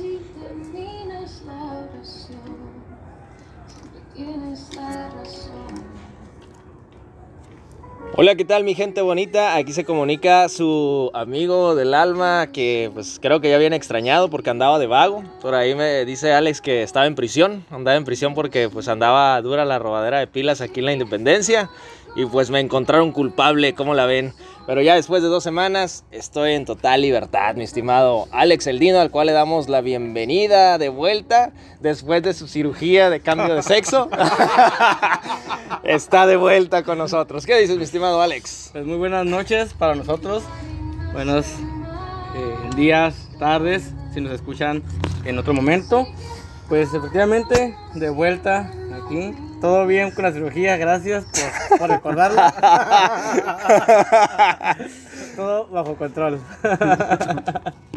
si terminas la oración, siempre tienes la razón. Hola, ¿qué tal mi gente bonita? Aquí se comunica su amigo del alma que pues creo que ya viene extrañado porque andaba de vago. Por ahí me dice Alex que estaba en prisión, andaba en prisión porque pues andaba dura la robadera de pilas aquí en la Independencia y pues me encontraron culpable, ¿cómo la ven? Pero ya después de dos semanas estoy en total libertad, mi estimado Alex Eldino, al cual le damos la bienvenida de vuelta después de su cirugía de cambio de sexo. Está de vuelta con nosotros. ¿Qué dices, mi estimado Alex? Pues muy buenas noches para nosotros. Buenos eh, días, tardes, si nos escuchan en otro momento. Pues efectivamente, de vuelta aquí. Todo bien con la cirugía, gracias por, por recordarlo. Todo bajo control.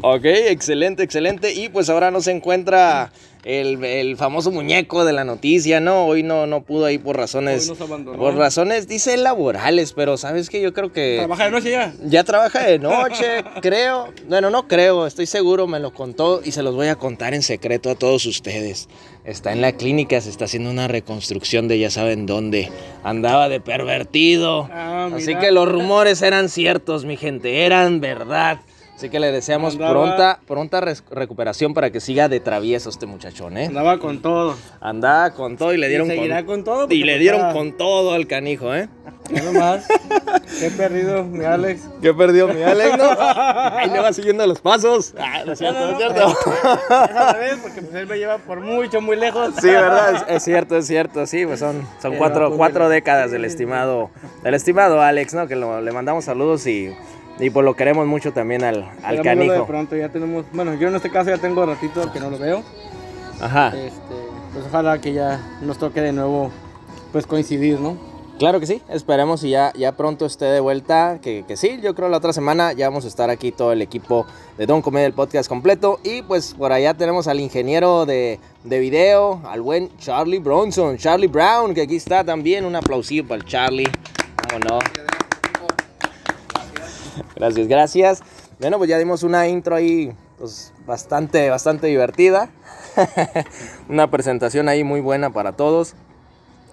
Ok, excelente, excelente. Y pues ahora nos encuentra el, el famoso muñeco de la noticia, ¿no? Hoy no, no pudo ir por razones. Hoy nos abandonó. Por razones, dice laborales, pero sabes que yo creo que. ¿Trabaja de noche ya? Ya trabaja de noche, creo. Bueno, no creo, estoy seguro, me lo contó y se los voy a contar en secreto a todos ustedes. Está en la clínica, se está haciendo una reconstrucción de ya saben dónde. Andaba de pervertido. Ah, Así que los rumores eran ciertos, mi gente, eran verdad. Así que le deseamos Andaba- pronta, pronta res- recuperación para que siga de travieso este muchachón, ¿eh? Andaba con todo. Andaba con todo y le dieron Y seguirá con todo, Y le dieron con todo al canijo, ¿eh? Ya nomás. Qué perdido, mi Alex. ¿Qué perdió mi Alex, no? Ahí le va siguiendo los pasos. Ah, no es cierto, no es cierto. Al revés, porque pues él me lleva por mucho, muy lejos. Sí, verdad, es, es cierto, es cierto, sí, pues son, son cuatro, cuatro décadas del estimado, del estimado Alex, ¿no? Que lo- le mandamos saludos y, y pues lo queremos mucho también al, al Esperémoslo de canijo. pronto, ya tenemos. Bueno, yo en este caso ya tengo ratito que no lo veo. Ajá. Este, pues ojalá que ya nos toque de nuevo pues coincidir, ¿no? Claro que sí, esperemos y ya, ya pronto esté de vuelta, que, que sí, yo creo la otra semana ya vamos a estar aquí todo el equipo de Don Comedia, el podcast completo, y pues por allá tenemos al ingeniero de, de video, al buen Charlie Bronson, Charlie Brown, que aquí está también, un aplausillo para el Charlie, cómo no. Gracias, gracias. Bueno, pues ya dimos una intro ahí, pues bastante, bastante divertida, una presentación ahí muy buena para todos.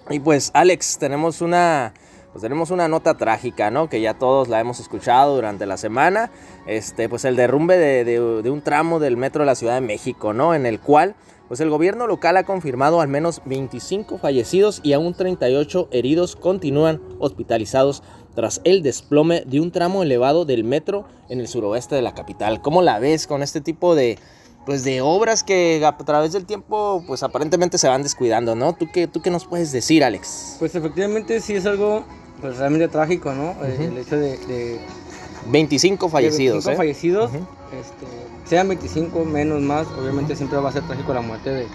Y pues Alex, tenemos una pues tenemos una nota trágica, ¿no? Que ya todos la hemos escuchado durante la semana. Este, pues el derrumbe de, de- de un tramo del metro de la Ciudad de México, ¿no? En el cual, pues el gobierno local ha confirmado al menos 25 fallecidos y aún 38 heridos continúan hospitalizados tras el desplome de un tramo elevado del metro en el suroeste de la capital. ¿Cómo la ves con este tipo de, pues de obras que a través del tiempo, pues aparentemente se van descuidando, ¿no? ¿Tú qué, tú qué nos puedes decir, Alex? Pues efectivamente sí es algo pues realmente trágico, ¿no? El- El hecho de, de 25 fallecidos, de 25 ¿eh? fallecidos, este, sean 25 menos más, obviamente siempre va a ser trágico la muerte de,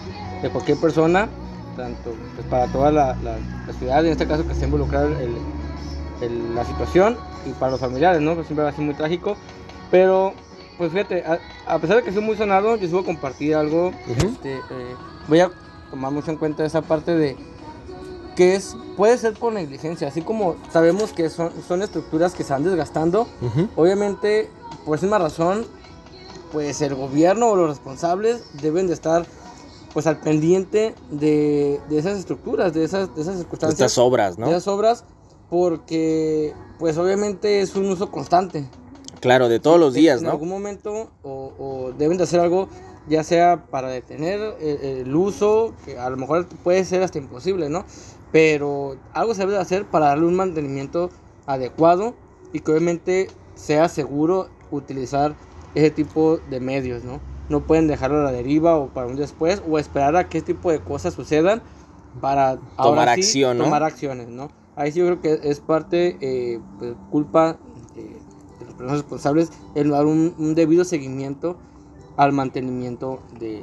de cualquier persona, tanto pues, para toda la, la- la ciudad, en este caso que esté involucrada el- el- la situación y para los familiares, ¿no? Pues siempre va a ser muy trágico, pero pues fíjate, a, a pesar de que soy muy sonado, yo subo a compartir algo, Ujú. este, eh, voy a tomar mucho en cuenta esa parte de que es puede ser por negligencia, así como sabemos que son, son estructuras que se van desgastando, Ujú. obviamente por esa misma razón, pues el gobierno o los responsables deben de estar pues al pendiente de, de esas estructuras, de esas, de esas circunstancias, Estas obras, ¿no? de esas obras, porque pues obviamente es un uso constante. Claro, de todos los días, En ¿no? algún momento o, o deben de hacer algo, ya sea para detener el, el uso, que a lo mejor puede ser hasta imposible, ¿no? Pero algo se debe de hacer para darle un mantenimiento adecuado y que obviamente sea seguro utilizar ese tipo de medios, ¿no? No pueden dejarlo a la deriva o para un después o esperar a que este tipo de cosas sucedan para ahora Tomar sí acción, ¿no? tomar acciones, ¿no? Ahí sí yo creo que es parte eh, pues, culpa de, de los personas responsables el dar un, un debido seguimiento al mantenimiento de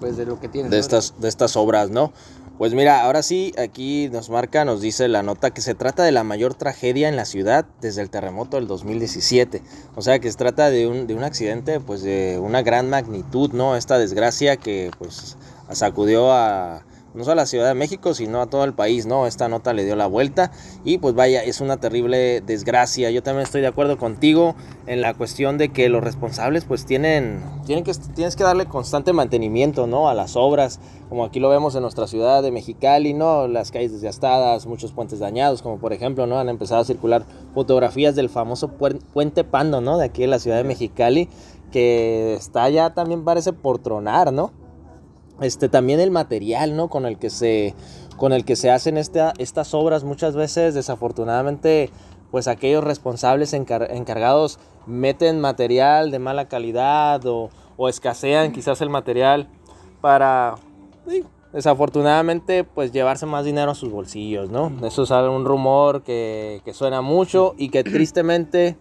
pues de lo que tienen de ¿no? estas, de estas obras, ¿no? Pues mira, ahora sí, aquí nos marca, nos dice la nota que se trata de la mayor tragedia en la ciudad desde el terremoto del 2017. O sea que se trata de un, de un accidente pues de una gran magnitud, ¿no? Esta desgracia que pues sacudió a, no solo a la Ciudad de México, sino a todo el país, ¿no? Esta nota le dio la vuelta y pues vaya, es una terrible desgracia. Yo también estoy de acuerdo contigo en la cuestión de que los responsables pues tienen, tienen que, tienes que darle constante mantenimiento, ¿no? A las obras, como aquí lo vemos en nuestra ciudad de Mexicali, ¿no? Las calles desgastadas, muchos puentes dañados, como por ejemplo, ¿no? Han empezado a circular fotografías del famoso puente Pando, ¿no? De aquí en la ciudad de Mexicali, que está ya también parece por tronar, ¿no? Este, también el material, ¿no? Con el que se, con el que se hacen estas obras muchas veces, desafortunadamente, pues aquellos responsables encargados meten material de mala calidad o, escasean quizás el material para, desafortunadamente, pues llevarse más dinero a sus bolsillos, ¿no? Eso es un rumor que, que suena mucho y que tristemente,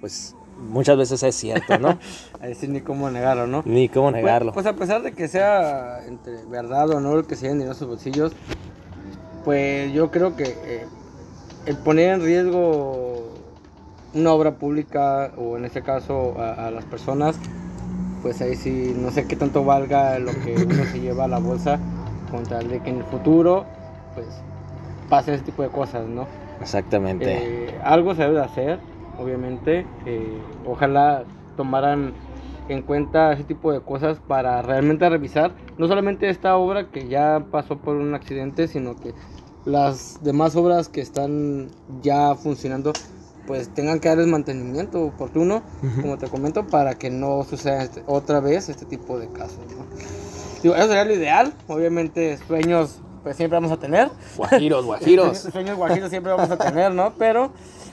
pues muchas veces es cierto, ¿no? Ahí sí, ni cómo negarlo, ¿no? Ni cómo Pues- negarlo. Pues, a pesar de que sea entre verdad o no el que se hayan dinero a sus bolsillos, pues yo creo que eh, el poner en riesgo una obra pública o en este caso a, a las personas, pues ahí sí no sé qué tanto valga lo que uno se lleva a la bolsa contra el de que en el futuro pues pase ese tipo de cosas, ¿no? Exactamente. Eh, algo se debe de hacer, obviamente. eh, ojalá tomaran en cuenta ese tipo de cosas para realmente revisar no solamente esta obra que ya pasó por un accidente, sino que las demás obras que están ya funcionando pues tengan que darles mantenimiento oportuno, Ujú. como te comento, para que no suceda este- otra vez este tipo de casos. ¿no? Digo, eso sería lo ideal, obviamente sueños pues siempre vamos a tener, Guajiros, guajiros. Sueños, sueños guajiros siempre vamos a tener, ¿no? Pero,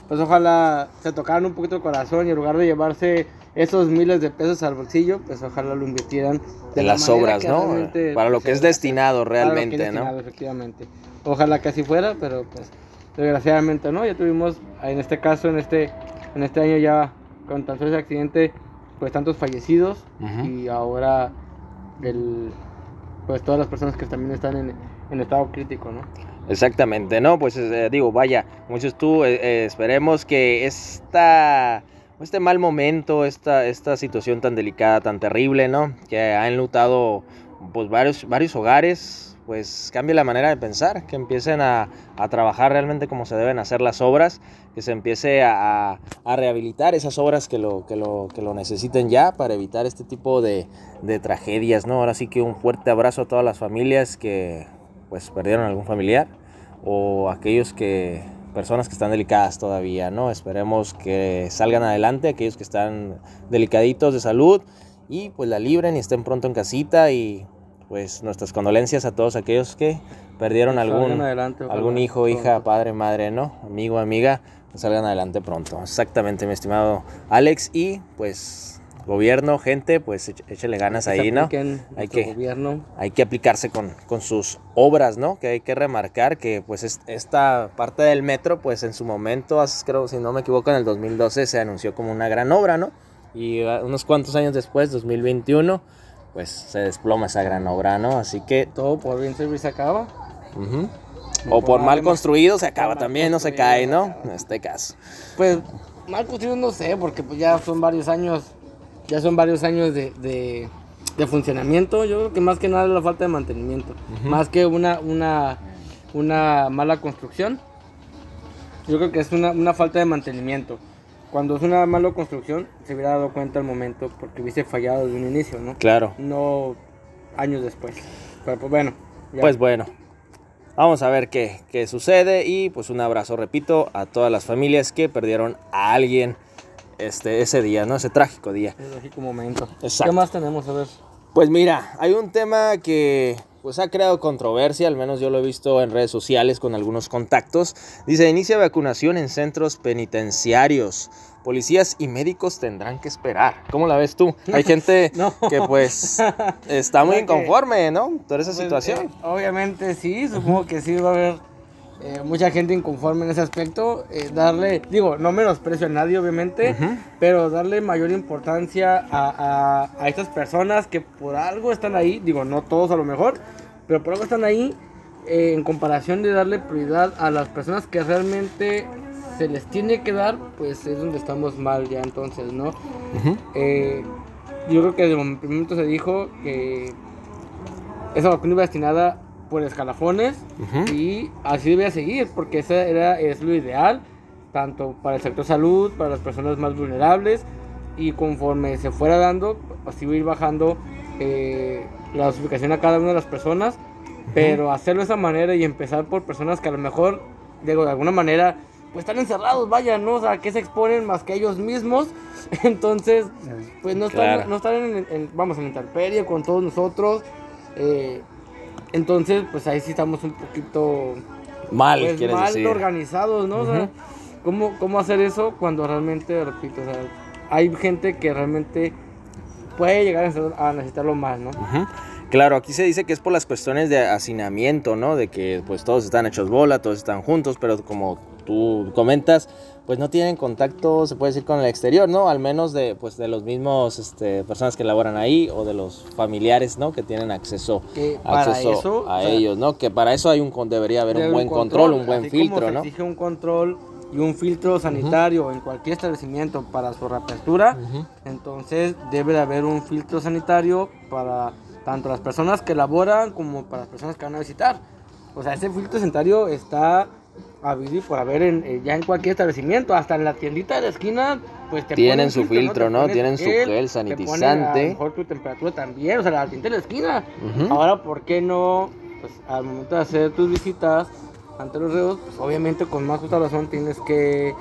pues ojalá se tocaran un poquito el corazón y en lugar de llevarse esos miles de pesos al bolsillo, pues ojalá lo invirtieran de En la las obras, ¿no? realmente, Para lo pues, que es destinado hacer. Para lo que es realmente, ¿no? destinado, Efectivamente. Ojalá que así fuera, pero pues desgraciadamente no. Ya tuvimos, en este caso, en este, en este año ya con tan solo ese accidente, pues tantos fallecidos y ahora el, pues todas las personas que también están en, en estado crítico, ¿no? Exactamente, ¿no? Pues eh, digo, vaya, muchos tú, eh, eh, esperemos que esta, este mal momento, esta, esta situación tan delicada, tan terrible, ¿no? Que ha enlutado pues varios, varios hogares, pues cambie la manera de pensar, que empiecen a, a trabajar realmente como se deben hacer las obras, que se empiece a, a- rehabilitar esas obras que lo, que, lo, que lo necesiten ya para evitar este tipo de, de tragedias, ¿no? Ahora sí que un fuerte abrazo a todas las familias que pues perdieron algún familiar o aquellos que personas que están delicadas todavía, ¿no? Esperemos que salgan adelante aquellos que están delicaditos de salud y pues la libren y estén pronto en casita y pues nuestras condolencias a todos aquellos que perdieron algún adelante, algún hijo, hija, padre, madre, ¿no? Amigo, amiga, que salgan adelante pronto. Exactamente, mi estimado Alex y pues gobierno, gente, pues éch- échele ganas Que ahí, ¿no? Hay que- gobierno. hay que aplicarse con, con sus obras, ¿no? Que hay que remarcar que pues es- esta parte del metro, pues en su momento, creo, si no me equivoco, en el 2012 se anunció como una gran obra, ¿no? Y ah, unos cuantos años después, 2021, pues se desploma esa gran obra, ¿no? Así que, Todo por bien servir se acaba. o por por mal construido se acaba también, no se cae, ¿no? En este caso. Pues mal construido no sé, porque pues ya son varios años, ya son varios años de, de, de funcionamiento. Yo creo que más que nada es la falta de mantenimiento. Más que una, una, una mala construcción. Yo creo que es una, una falta de mantenimiento. Cuando es una mala construcción, se hubiera dado cuenta al momento porque hubiese fallado desde un inicio, ¿no? Claro. No años después. Pero pues bueno. ya. Pues bueno, vamos a ver qué, qué sucede y pues un abrazo, repito, a todas las familias que perdieron a alguien este, ese día, ¿no? Ese trágico día. Es lógico momento. Exacto. ¿Qué más tenemos? A ver. Pues mira, hay un tema que pues ha creado controversia, al menos yo lo he visto en redes sociales con algunos contactos. Dice, inicia vacunación en centros penitenciarios. Policías y médicos tendrán que esperar. ¿Cómo la ves tú? Hay gente No. que pues está muy inconforme, ¿no? Por esa Pues, situación. eh, obviamente sí, supongo que sí va a haber eh, mucha gente inconforme en ese aspecto. eh, darle, digo, no menosprecio a nadie, obviamente, pero darle mayor importancia a, a- a estas personas que por algo están ahí, digo, no todos a lo mejor, pero por algo están ahí, eh, en comparación de darle prioridad a las personas que realmente se les tiene que dar, pues es donde estamos mal ya entonces, ¿no? Eh, yo creo que desde el momento se dijo que esa vacuna iba destinada por escalafones Ujú. y así debe seguir, porque ese era, es lo ideal, tanto para el sector salud, para las personas más vulnerables, y conforme se fuera dando, así va a ir bajando eh, la dosificación a cada una de las personas, pero hacerlo de esa manera y empezar por personas que a lo mejor, digo, de alguna manera, pues están encerrados, vaya, ¿no? O sea, que se exponen más que ellos mismos, entonces, pues no están, Claro. no están en, en- vamos, en la intemperie con todos nosotros, eh, entonces, pues ahí sí estamos un poquito Mal, pues, quieres mal decir. organizados, ¿no? O sea, Ujú. ¿cómo, ¿cómo hacer eso cuando realmente, repito, o sea, hay gente que realmente puede llegar a necesitar- a necesitarlo más, ¿no? Claro, aquí se dice que es por las cuestiones de hacinamiento, ¿no? De que pues todos están hechos bola, todos están juntos, pero como tú comentas, pues no tienen contacto, se puede decir, con el exterior, ¿no? Al menos de pues de los mismos este, personas que laboran ahí o de los familiares, ¿no? Que tienen acceso, Que acceso eso, a o sea, ellos, ¿no? Que para eso hay un debería haber un buen control, un buen así como filtro, se ¿no? exige un control y un filtro sanitario en cualquier establecimiento para su reapertura, entonces debe de haber un filtro sanitario para tanto las personas que laboran como para las personas que van a visitar. O sea, ese filtro sanitario está habido y por haber en, eh, ya en cualquier establecimiento, hasta en la tiendita de la esquina, pues te Tienen ponen su filtro, Te ¿no? ponen Tienen su gel, gel te ponen sanitizante. a lo mejor tu temperatura también, o sea, la tiendita de la esquina. Ujú. Ahora, ¿por qué no? Pues al momento de hacer tus visitas ante los reos, pues obviamente con más justa razón tienes que...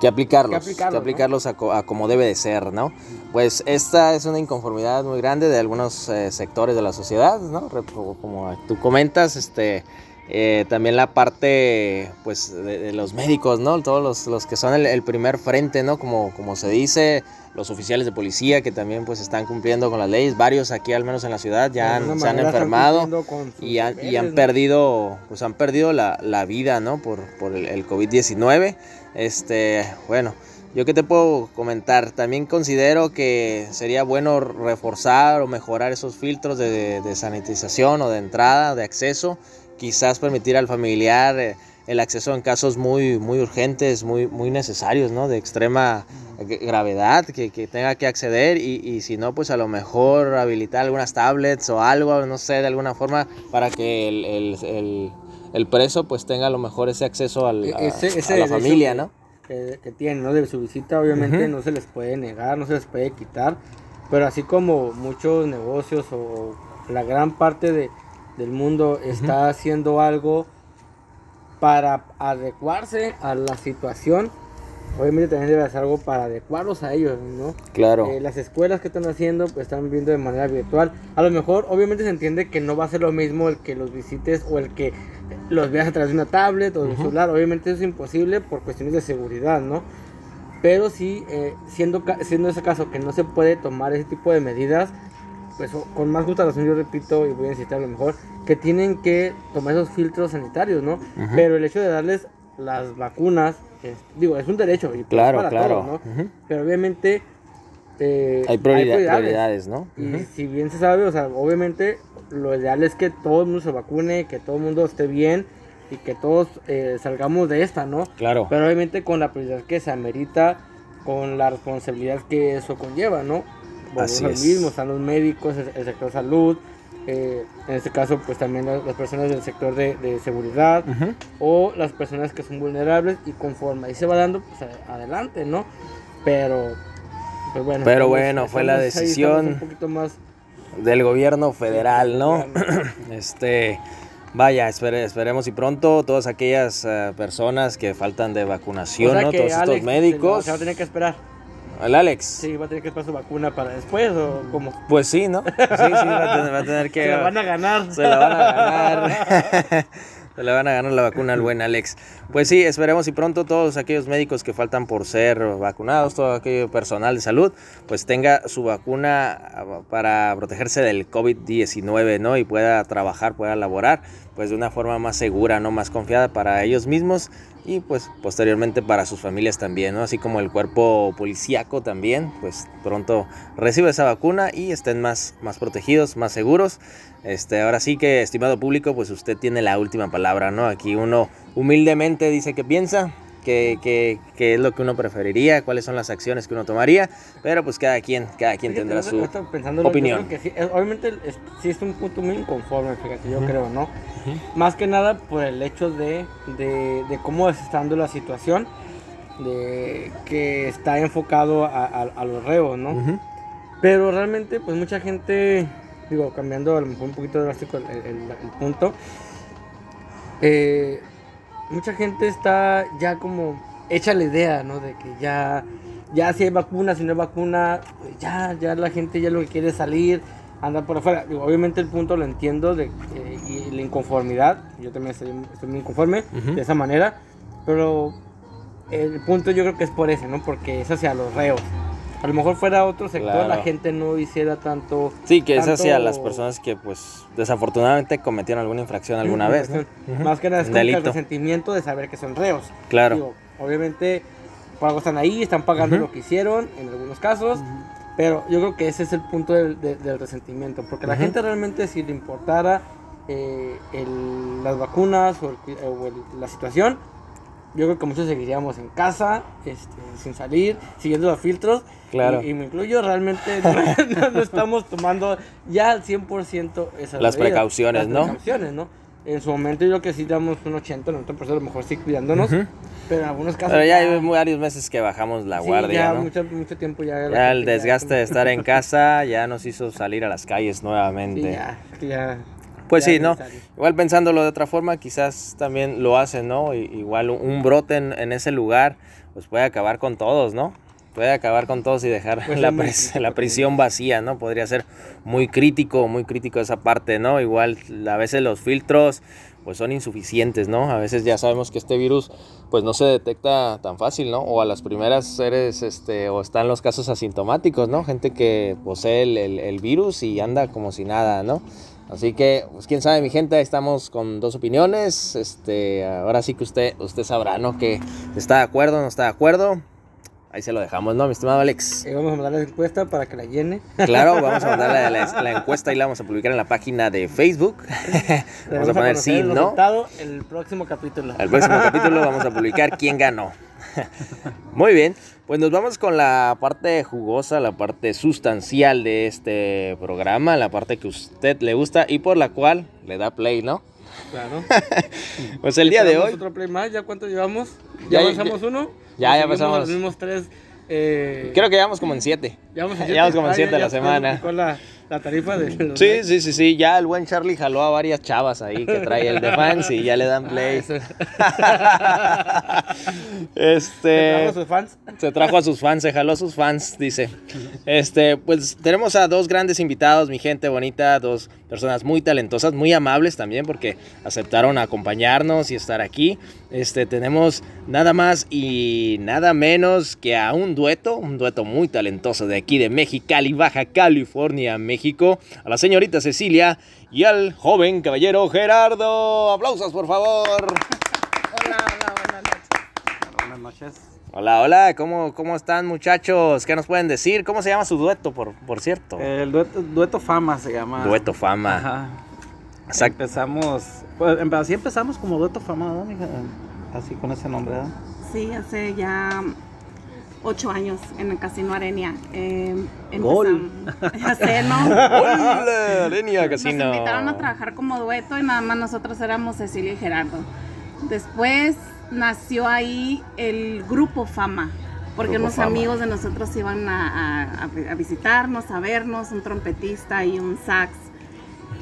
Que aplicarlos, que aplicarlos, aplicarlos, ¿no? a, co- a como debe de ser, ¿no? Pues esta es una inconformidad muy grande de algunos eh, sectores de la sociedad, ¿no? Como tú comentas, este, eh, también la parte, pues, de, de los médicos, ¿no? Todos los, los que son el, el primer frente, ¿no? Como, como se dice, los oficiales de policía que también, pues, están cumpliendo con las leyes. Varios aquí, al menos en la ciudad, ya han- se han enfermado y han, y deberes, han ¿no? perdido pues han perdido la, la vida no por, por el, el COVID-19 este bueno yo qué te puedo comentar también considero que sería bueno reforzar o mejorar esos filtros de, de sanitización o de entrada de acceso quizás permitir al familiar eh, el acceso en casos muy muy urgentes muy muy necesarios no de extrema gra- gravedad que, que tenga que acceder y, y si no pues a lo mejor habilitar algunas tablets o algo no sé de alguna forma para que el, el, el- el preso pues tenga a lo mejor ese acceso al- a, E- ese- ese a la familia que- no que, que tienen, ¿no? De su visita, obviamente no se les puede negar, no se les puede quitar, pero así como muchos negocios o la gran parte de, del mundo está haciendo algo para adecuarse a la situación, obviamente también debe hacer algo para adecuarlos a ellos, ¿no? claro Eh, las escuelas que están haciendo, pues están viendo de manera virtual. A lo mejor, obviamente se entiende que no va a ser lo mismo el que los visites o el que los veas a través de una tablet o de un Ujú. celular. Obviamente eso es imposible por cuestiones de seguridad, ¿no? Pero sí, eh, siendo, siendo ese caso que no se puede tomar ese tipo de medidas, pues con más justa razón yo repito y voy a insistir a lo mejor, que tienen que tomar esos filtros sanitarios, ¿no? Pero el hecho de darles las vacunas, es- digo, es un derecho y pues, claro para claro todos, ¿no? Pero obviamente eh, hay prioridad- prioridades no Y si bien se sabe, o sea, obviamente lo ideal es que todo el mundo se vacune, que todo el mundo esté bien y que todos eh, salgamos de esta, ¿no? claro Pero obviamente con la prioridad que se amerita, con la responsabilidad que eso conlleva, ¿no? Volvemos Así al es. mismo, están los médicos, el, el sector salud, eh, en este caso pues también las, las personas del sector de, de seguridad o las personas que son vulnerables y conforme ahí se va dando, pues adelante, ¿no? Pero, pues bueno. Pero estamos- bueno, fue la decisión. un poquito más... del gobierno federal, ¿no? Este, vaya, espere- esperemos y pronto todas aquellas eh, personas que faltan de vacunación, O sea ¿no? Todos estos Alex se- médicos. Se va a tener que esperar. El Alex. Sí, va a tener que esperar su vacuna para después o cómo. Pues sí, ¿no? Sí, sí, va a tener, va a tener que... Se la van a ganar. Se la van a ganar. Se le van a ganar la vacuna al buen Alex. Pues sí, esperemos y pronto todos aquellos médicos que faltan por ser vacunados, todo aquello personal de salud, pues tenga su vacuna ah, para protegerse del COVID-19, ¿no? Y pueda trabajar, pueda laborar, pues de una forma más segura, ¿no? Más confiada para ellos mismos y pues posteriormente para sus familias también, ¿no? Así como el cuerpo policíaco también, pues pronto reciba esa vacuna y estén más, más protegidos, más seguros. Este, ahora sí que, estimado público, pues usted tiene la última palabra, ¿no? Aquí uno humildemente dice que piensa qué, qué, qué es lo que uno preferiría, cuáles son las acciones que uno tomaría, pero pues cada quien, cada quien tendrá su opinión. creo que sí, obviamente es, sí es un punto muy inconforme, fíjate, yo creo, ¿no? Más que nada por el hecho de, de, de cómo está dando la situación, de que está enfocado a, a- a los reos, ¿no? Pero realmente, pues mucha gente, digo, cambiando a lo mejor un poquito drástico el, el- el punto, eh, mucha gente está ya como hecha la idea, ¿no? De que ya, ya si hay vacuna, si no hay vacuna, pues ya, ya la gente ya lo que quiere es salir, andar por afuera. Digo, obviamente el punto lo entiendo de, y la inconformidad, yo también estoy, estoy muy inconforme de esa manera, pero el punto yo creo que es por ese, ¿no? Porque es hacia los reos. A lo mejor fuera otro sector, Claro. la gente no hiciera tanto... Sí, que es tanto- hacia las personas que pues desafortunadamente cometieron alguna infracción alguna vez. Más que nada es el resentimiento de saber que son reos. Claro. Digo, obviamente, por algo están ahí, están pagando lo que hicieron en algunos casos, pero yo creo que ese es el punto del, de- del resentimiento, porque la Ujú. gente realmente si le importara eh, el- las vacunas o, el o el- la situación, yo creo que muchos seguiríamos en casa, este, sin salir, siguiendo los filtros. Claro. Y, y me incluyo, realmente no, no- estamos tomando ya al 100% esas Las medidas, precauciones, las ¿no? precauciones, ¿no? En su momento yo creo que sí damos un 80, 90%, a lo mejor sí cuidándonos, Ujú. pero en algunos casos... Pero ya hay varios meses que bajamos la sí, guardia, ya ¿no? mucho, mucho tiempo ya... Ya el desgaste de como- estar en casa ya nos hizo salir a las calles Sí, nuevamente. ya, que ya- Pues sí, ¿no? Igual pensándolo de otra forma, quizás también lo hacen, ¿no? Igual un- brote en, en ese lugar, pues puede acabar con todos, ¿no? Puede acabar con todos y dejar Pues la, prisión vacía, ¿no? Podría ser muy crítico, muy crítico esa parte, ¿no? Igual a veces los filtros pues son insuficientes, ¿no? A veces ya sabemos que este virus pues no se detecta tan fácil, ¿no? O a las primeras eres, este, o están los casos asintomáticos, ¿no? Gente que posee el, el- el virus y anda como si nada, ¿no? Así que, pues quién sabe, mi gente, estamos con dos opiniones. Este, ahora sí que usted, usted sabrá, ¿no? Que está de acuerdo, no está de acuerdo. Ahí se lo dejamos, ¿no, mi estimado Alex? Eh, vamos a mandar la encuesta para que la llene. Claro, vamos a mandarle la, la- la encuesta y la vamos a publicar en la página de Facebook. vamos a poner sí, el ¿no? resultado el próximo capítulo. Al próximo capítulo vamos a publicar quién ganó. Muy bien, pues nos vamos con la parte jugosa, la parte sustancial de este programa, la parte que a usted le gusta y por la cual le da play, ¿no? Claro. Pues el día de ¿Tenemos hoy, otro play más? ¿Ya cuánto llevamos? Ya- ¿Ya, uno? ya, ¿O ya seguimos pasamos. Los mismos tres. Eh, creo que llevamos como en siete. ya vamos, ya vamos como en siete a la semana. La, tarifa de los Sí, sí, sí, sí, ya el buen Charlie jaló a varias chavas ahí que trae el de fans y ya le dan Ah, play. eso. Este... ¿Trajo sus fans? Se trajo a sus fans, se jaló a sus fans, dice. Este, pues tenemos a dos grandes invitados, mi gente bonita, dos personas muy talentosas, muy amables también, porque aceptaron acompañarnos y estar aquí. Este, tenemos nada más y nada menos que a un dueto, un dueto muy talentoso de aquí de Mexicali, Baja California, México, a la señorita Cecilia y al joven caballero Gerardo. Aplausos, por favor. Hola, hola, buenas noches. Buenas noches. Hola, hola, ¿cómo, cómo están muchachos? ¿Qué nos pueden decir? ¿Cómo se llama su dueto, por, por cierto? El dueto, dueto Fama se llama. dueto Fama. Ajá. Exacto. Empezamos, pues así empezamos como Dueto Fama, ¿no, mija? Así con ese nombre, ¿verdad? Sí, hace ya ocho años en el Casino Arenia. Eh, Gol. sé, ¿no? Hola, Lenia Casino. Nos invitaron a trabajar como dueto y nada más nosotros éramos Cecilia y Gerardo. Después nació ahí el grupo Fama, porque Grupo unos Fama. amigos de nosotros iban a, a- a visitarnos, a vernos, un trompetista y un sax.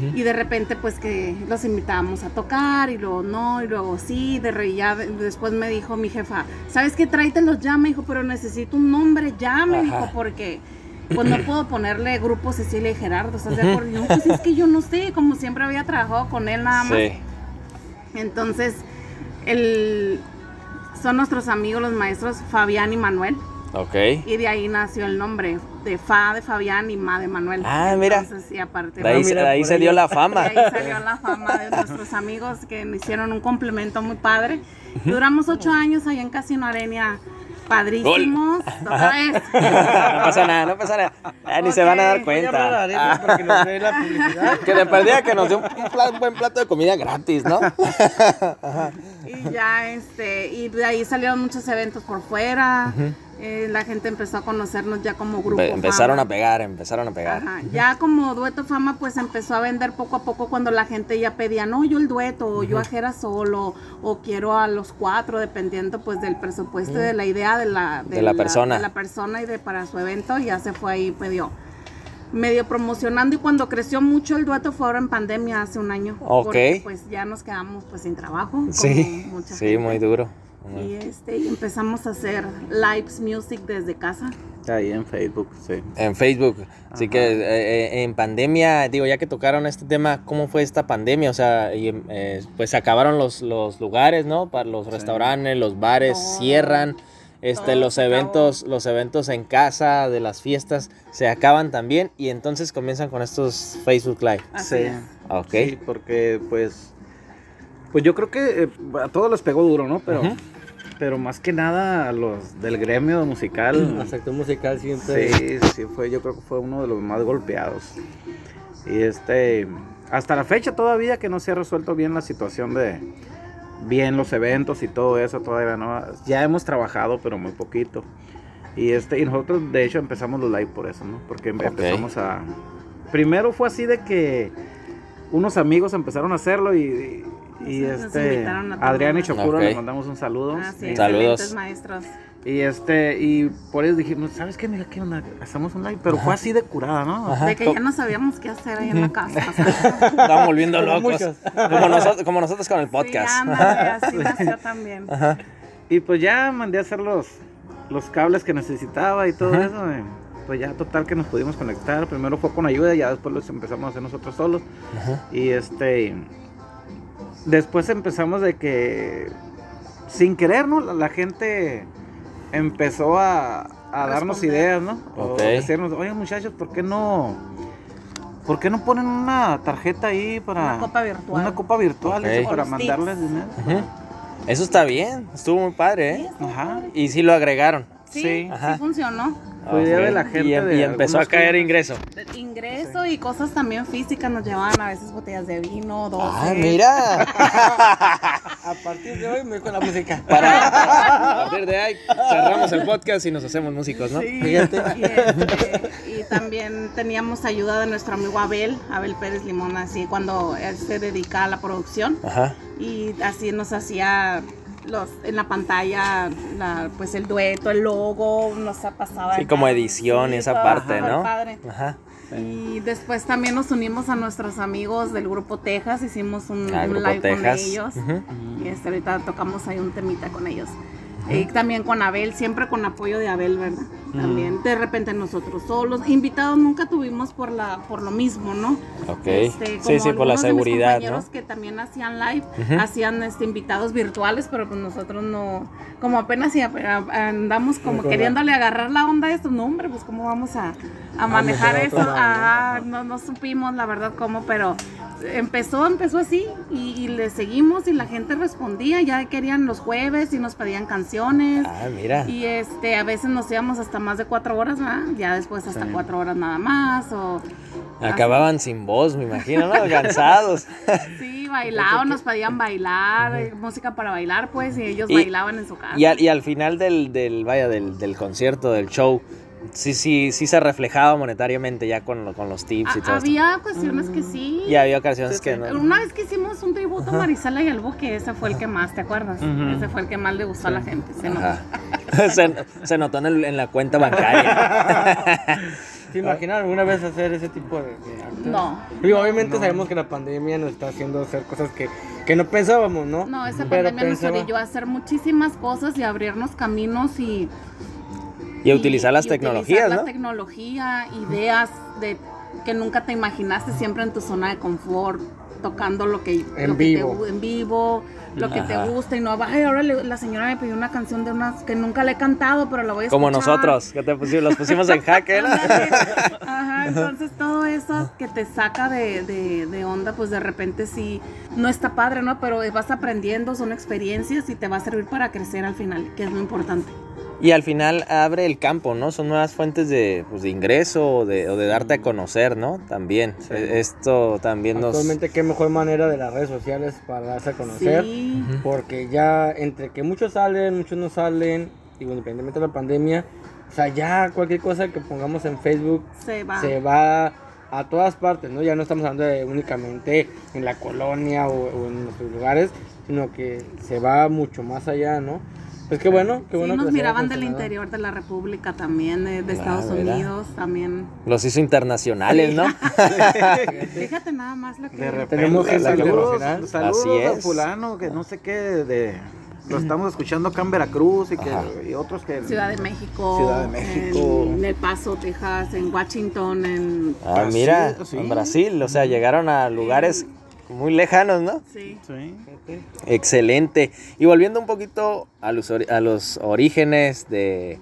Y de repente pues que los invitábamos a tocar y luego no, y luego sí, de re- ya de- después me dijo mi jefa, ¿sabes qué? Tráetelos ya, me dijo, pero necesito un nombre ya, me Ajá. dijo, porque pues no puedo ponerle grupo Cecilia y Gerardo, ¿estás de acuerdo? Pues es que yo no sé, como siempre había trabajado con él nada más. Sí. Entonces, el, son nuestros amigos los maestros Fabián y Manuel. Ok. Y de ahí nació el nombre de Fa de Fabián y Ma de Manuel. Ah, mira. Y aparte De ahí, mira, de ahí se dio ello. la de fama. ahí salió la fama de nuestros amigos que nos hicieron un complemento muy padre. Duramos ocho años allá en Casino Arenia padrísimos. Otra vez. no pasa nada, no pasa nada. Ah, ni se van a dar Ok, Voy a hablar a cuenta. Que nos dé la publicidad. Que de perdida que nos dé un, buen plato de comida gratis, ¿no? Y ya, este, y de ahí salieron muchos eventos por fuera. Eh, la gente empezó a conocernos ya como grupo. Empe- empezaron Fama. a pegar, empezaron a pegar. Ajá, Ya como dueto fama, pues empezó a vender poco a poco cuando la gente ya pedía, no, yo el dueto, o yo a Jera solo, o quiero a los cuatro, dependiendo pues del presupuesto y de la idea de la, De la persona. de la persona y de para su evento, ya se fue ahí medio, medio promocionando y cuando creció mucho el dueto fue ahora en pandemia hace un año. Ok. Porque pues ya nos quedamos pues sin trabajo. Sí, sí, gente. muy duro. Y este, y empezamos a hacer lives music desde casa. Ahí en Facebook, sí. En Facebook. Así que eh, eh, en pandemia, digo, ya que tocaron este tema, ¿cómo fue esta pandemia? O sea, y, eh, pues se acabaron los, los lugares, ¿no? Para los restaurantes, los bares cierran. Este, los acabó. eventos, los eventos en casa, de las fiestas, se acaban también y entonces comienzan con estos Facebook Live. Así sí. es. Ok. Sí, porque pues pues yo creo que eh, a todos les pegó duro, ¿no? Pero. Pero más que nada a los del gremio musical. El sector musical siempre. Sí, sí fue, yo creo que fue uno de los más golpeados. Y este hasta la fecha todavía que no se ha resuelto bien la situación de bien los eventos y todo eso todavía no. Ya hemos trabajado, pero muy poquito. Y este y nosotros de hecho empezamos los live por eso, ¿no? Porque em- empezamos a primero fue así de que unos amigos empezaron a hacerlo y, y, Sí, nos este. Adrián y Chocura Ok. les mandamos un saludo. Ah, sí, Y- Saludos. maestros. y este, y por eso dijimos, ¿sabes qué? Mira, ¿qué onda? Hacemos un live, pero fue así de curada, ¿no? Ajá. De que ya no sabíamos qué hacer ahí en la casa. o sea, Estamos volviendo Como locos. Como nosotros, como nosotros con el podcast. Sí, ándale, así nació también. Y pues ya mandé a hacer los, los cables que necesitaba y todo eso. y pues ya total que nos pudimos conectar. Primero fue con ayuda, ya después los empezamos a hacer nosotros solos. Y este, después empezamos de que, sin querer, ¿no? La, la gente empezó a, a darnos ideas, ¿no? O Ok. decirnos, oye muchachos, ¿por qué no... ¿Por qué no ponen una tarjeta ahí para... Una copa virtual. Una copa virtual para O los tips. mandarles dinero? Eso está bien, estuvo muy padre, ¿eh? Ajá. padre. Y sí lo agregaron. Sí, Sí. funcionó. Fue idea de la gente Y, em- de y empezó a caer clientes. ingreso. Ingreso y cosas también físicas nos llevaban a veces botellas de vino, 12. Ah, mira. A partir de hoy me voy con la música. Para, a partir de ahí cerramos el podcast y nos hacemos músicos, ¿no? Sí, Fíjate. y, este, y también teníamos ayuda de nuestro amigo Abel, Abel Pérez Limón, así cuando él se dedica a la producción Ajá. y así nos hacía los en la pantalla la, pues el dueto, el logo, nos pasaba Sí, acá. como edición y esa parte, ¿no? padre. Ajá. Y después también nos unimos a nuestros amigos del grupo Texas, hicimos un, Ah, un live con Texas. ellos. Ujú. Y este, ahorita tocamos ahí un temita con ellos. Y también con Abel, siempre con apoyo de Abel, ¿verdad? También de repente nosotros solos. Invitados nunca tuvimos por la por lo mismo, ¿no? Ok. Este, sí, como sí, por la algunos de mis seguridad, ¿no? compañeros que también hacían live, Ujú. hacían este invitados virtuales, pero pues nosotros no, como apenas a- a- andamos como queriéndole agarrar la onda a esto, no hombre, pues cómo vamos a, a manejar eso, otro lado, Ajá, no, no supimos la verdad cómo, pero empezó, empezó así y, y le seguimos y la gente respondía, ya querían los jueves y nos pedían canciones. Ah, mira. Y este, a veces nos íbamos hasta más de cuatro horas, ¿verdad? Ya después hasta cuatro horas nada más. O Acababan sin voz, me imagino, ¿no? Cansados. sí, bailaban, nos pedían bailar, eh, música para bailar, pues, y ellos Y- bailaban en su casa. Y al, y al final del, del vaya, del, del concierto, del show, sí, sí, sí se reflejaba monetariamente ya con, con los tips y Ha- todo esto. había cuestiones que sí. Y había ocasiones que no. Una vez que hicimos un tributo a Marisela y al Buque, ese fue el que más, ¿te acuerdas? Ese fue el que más le gustó a la gente. Se notó. Se, se notó en, el- en la cuenta bancaria. ¿Se imaginan alguna vez hacer ese tipo de, de actos? No. Digo, obviamente sabemos que la pandemia nos está haciendo hacer cosas que, que no pensábamos, ¿no? No, esa Pero pandemia nos orilló a hacer muchísimas cosas y abrirnos caminos y, y a utilizar las y tecnologías, utilizar ¿no? la tecnología, ideas de que nunca te imaginaste siempre en tu zona de confort, tocando lo que, En lo que te vivo. en vivo, lo que te Ajá. gusta y no, ay, ahora le- la señora me pidió una canción de unas que nunca le he cantado, pero la voy a Como escuchar. nosotros, que te pusi- los pusimos en jaque, ¿no? Ajá, entonces todo eso que te saca de, de, de onda, pues de repente sí, no está padre, ¿no? Pero vas aprendiendo, son experiencias y te va a servir para crecer al final, que es lo importante. Y al final abre el campo, ¿no? Son nuevas fuentes de, pues, de ingreso o de, o de darte a conocer, ¿no? También. Sí. E- Esto también nos... Actualmente, qué mejor manera de las redes sociales para darse a conocer. Sí. Porque ya entre que muchos salen, muchos no salen, digo, independientemente de la pandemia, o sea, ya cualquier cosa que pongamos en Facebook Se va. se va a todas partes, ¿no? Ya no estamos hablando de únicamente en la colonia o, o en nuestros lugares, sino que se va mucho más allá, ¿no? Pues qué bueno, qué Sí, bueno. nos que miraban del interior de la República también, de, de Claro, Estados ¿verdad? Unidos también. Los hizo internacionales, ¿no? Fíjate nada más lo que... De repente, Tenemos gente saludos, internacional. saludos Así a es. fulano que no sé qué de lo estamos escuchando acá en Veracruz y, que, Ajá. y otros que Ciudad de México. Ciudad de México. En El Paso, Texas, en Washington, en... Ah, Brasil, mira, sí. en Brasil, o sea, llegaron a lugares muy lejanos, ¿no? Sí. Sí. Excelente. Y volviendo un poquito a los, a los orígenes de,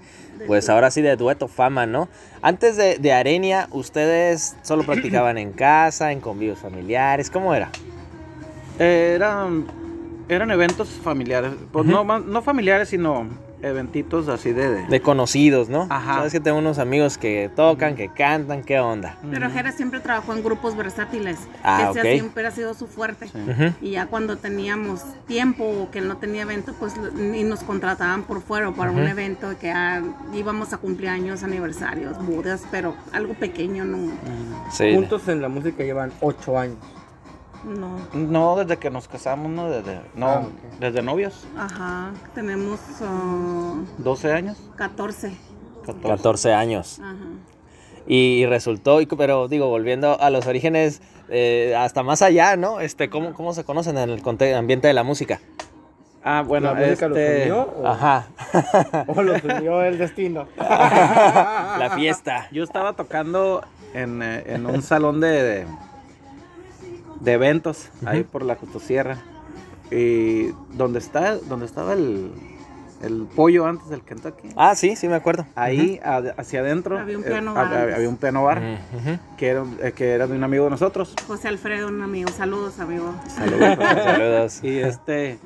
pues ahora sí, de Dueto Fama, ¿no? Antes de, de Arenia, ¿ustedes solo practicaban en casa, en convivios familiares? ¿Cómo era? Eran, eran eventos familiares, pues no, más- no familiares, sino eventitos así de... de- De conocidos, ¿no? Ajá. Sabes que tengo unos amigos que tocan, que cantan, ¿qué onda? Pero Jera siempre trabajó en grupos versátiles. Ah, que ese siempre ha sido su fuerte. Ujú. Y ya cuando teníamos tiempo o que no tenía evento, pues ni nos contrataban por fuera o para un evento que ah, íbamos a cumpleaños, aniversarios, bodas, pero algo pequeño no. Sí. Juntos en la música llevan ocho años. No. No, desde que nos casamos, no, desde, no, Ah, desde novios, Ajá. Tenemos ah, 12 años, 14. 14. 14 años. Ajá. Y, y resultó, y- pero digo, volviendo a los orígenes, eh, hasta más allá, ¿no? Este, ¿cómo, ¿Cómo se conocen en el ambiente de la música? Ah, bueno, ¿La música este, los unió o, Ajá. o los unió el destino? la fiesta. Yo estaba tocando en, eh, en un salón de, de, de eventos, ahí por la Justosierra. Y donde, está, donde estaba el, el pollo antes del Kentucky. Ah, sí, sí me acuerdo. Ahí a- hacia adentro Había un eh, piano bar. había un piano bar Ujú. que, era, eh, que era de un amigo de nosotros. José Alfredo, un amigo. Saludos, amigo. Saludos. Saludos. Y este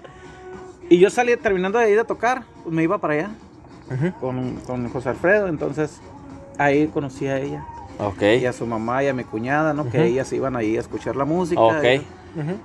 y yo salí terminando de ir a tocar, pues me iba para allá con, con José Alfredo, entonces ahí conocí a ella Ok. y a su mamá y a mi cuñada, ¿no? Que ellas iban ahí a escuchar la música. Ok.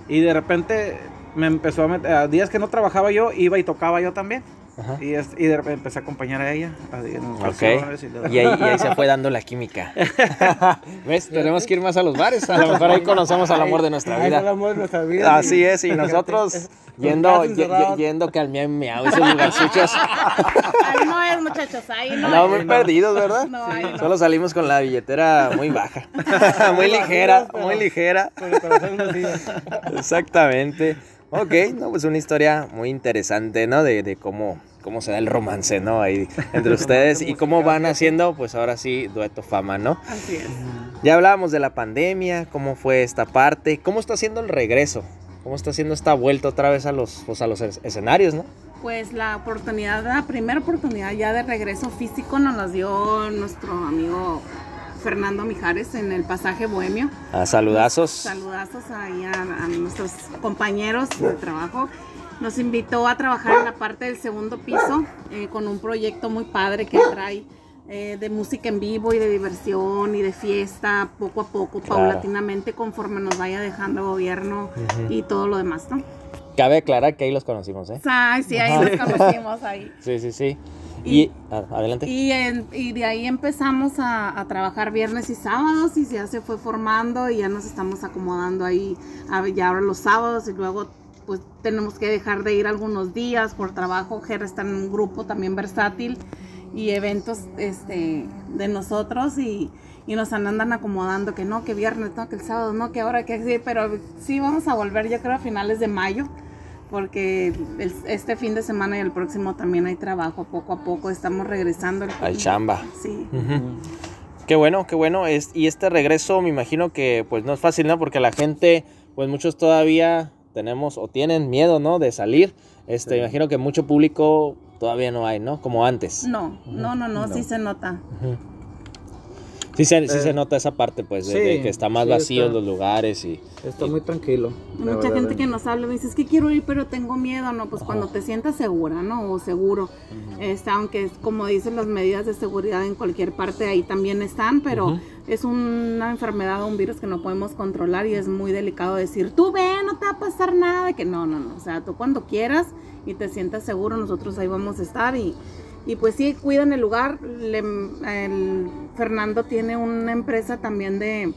Y, de repente me empezó a meter, a días que no trabajaba yo, iba y tocaba yo también. Ajá. Y, es- y de repente empecé a acompañar a ella. ahí canciones y ahí, y ahí se fue dando la química. ¿Ves? Tenemos que ir más a los bares. A lo mejor ahí conocemos al amor de nuestra Ahí está el vida. amor de nuestra vida. Así es, y nosotros yendo, Con ye- casa encerrada. ye- yendo que al miau miau, esos lugarcitos. Ahí no es, muchachos, ahí no, No, muy perdidos, ¿verdad? No, ahí no. Solo salimos con la billetera muy baja. muy ligera, muy ligera. Con el corazón vacío. Exactamente. Ok, no, pues una historia muy interesante, ¿no? De, de cómo, cómo se da el romance, ¿no? Ahí entre ustedes y cómo van haciendo, pues ahora sí, dueto fama, ¿no? Así es. Ya hablábamos de la pandemia, cómo fue esta parte, cómo está haciendo el regreso, cómo está haciendo esta vuelta otra vez a los, pues, a los es- escenarios, ¿no? Pues la oportunidad, la primera oportunidad ya de regreso físico nos las dio nuestro amigo Fernando Mijares en el pasaje Bohemio. A saludazos. Saludazos ahí a, a nuestros compañeros de trabajo. Nos invitó a trabajar en la parte del segundo piso eh, con un proyecto muy padre que trae eh, de música en vivo y de diversión y de fiesta, poco a poco, Claro. paulatinamente, conforme nos vaya dejando gobierno y todo lo demás, ¿no? Cabe aclarar que ahí los conocimos, ¿eh? Sí, ahí nos conocimos ahí. Sí, sí, sí. Y- adelante. Y, en- y de ahí empezamos a, a trabajar viernes y sábados y ya se fue formando y ya nos estamos acomodando ahí a, ya ahora los sábados y luego pues tenemos que dejar de ir algunos días por trabajo. Ger está en un grupo también versátil y eventos este, de nosotros y, y nos andan acomodando que no, que viernes, no, que el sábado, no, que ahora, que sí, pero sí vamos a volver yo creo a finales de mayo porque el- este fin de semana y el próximo también hay trabajo, poco a poco estamos regresando. al- Al chamba. Sí. Qué bueno, qué bueno. Es, y este regreso me imagino que pues no es fácil, ¿no? Porque la gente, pues muchos todavía tenemos o tienen miedo, ¿no? De salir. Este, imagino que mucho público todavía no hay, ¿no? Como antes. No, no, no, no, sí se nota. Sí se, sí Eh, se nota esa parte, pues, de, que está más sí, vacíos está. los lugares y... Está muy tranquilo. Mucha verdad, gente que nos habla y dice, es que quiero ir, pero tengo miedo, ¿no? Pues cuando te sientas segura, ¿no? O seguro. Este, aunque, es como dicen, las medidas de seguridad en cualquier parte ahí también están, pero es una enfermedad o un virus que no podemos controlar y es muy delicado decir, tú ve, no te va a pasar nada. de Que no, no, no. O sea, tú cuando quieras y te sientas seguro, nosotros ahí vamos a estar y... Y pues sí, cuidan el lugar. Le- el Fernando tiene una empresa también de,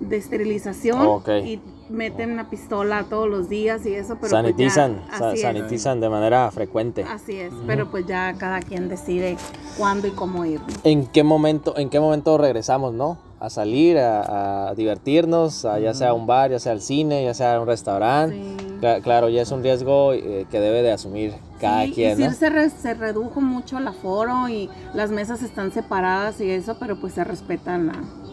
de esterilización Ok. y meten una pistola todos los días y eso, pero pues sanitizan, ya, sa- así es. sanitizan de manera frecuente. Así es, pero pues ya cada quien decide cuándo y cómo ir. ¿En qué momento, en qué momento regresamos, no? A salir, a, a divertirnos, a ya sea a un bar, ya sea al cine, ya sea a un restaurante. Sí. Cla- claro, ya es un riesgo eh, que debe de asumir cada Sí, quien, y sí ¿no? se, re- se redujo mucho el aforo y las mesas están separadas y eso, pero pues se respeta la,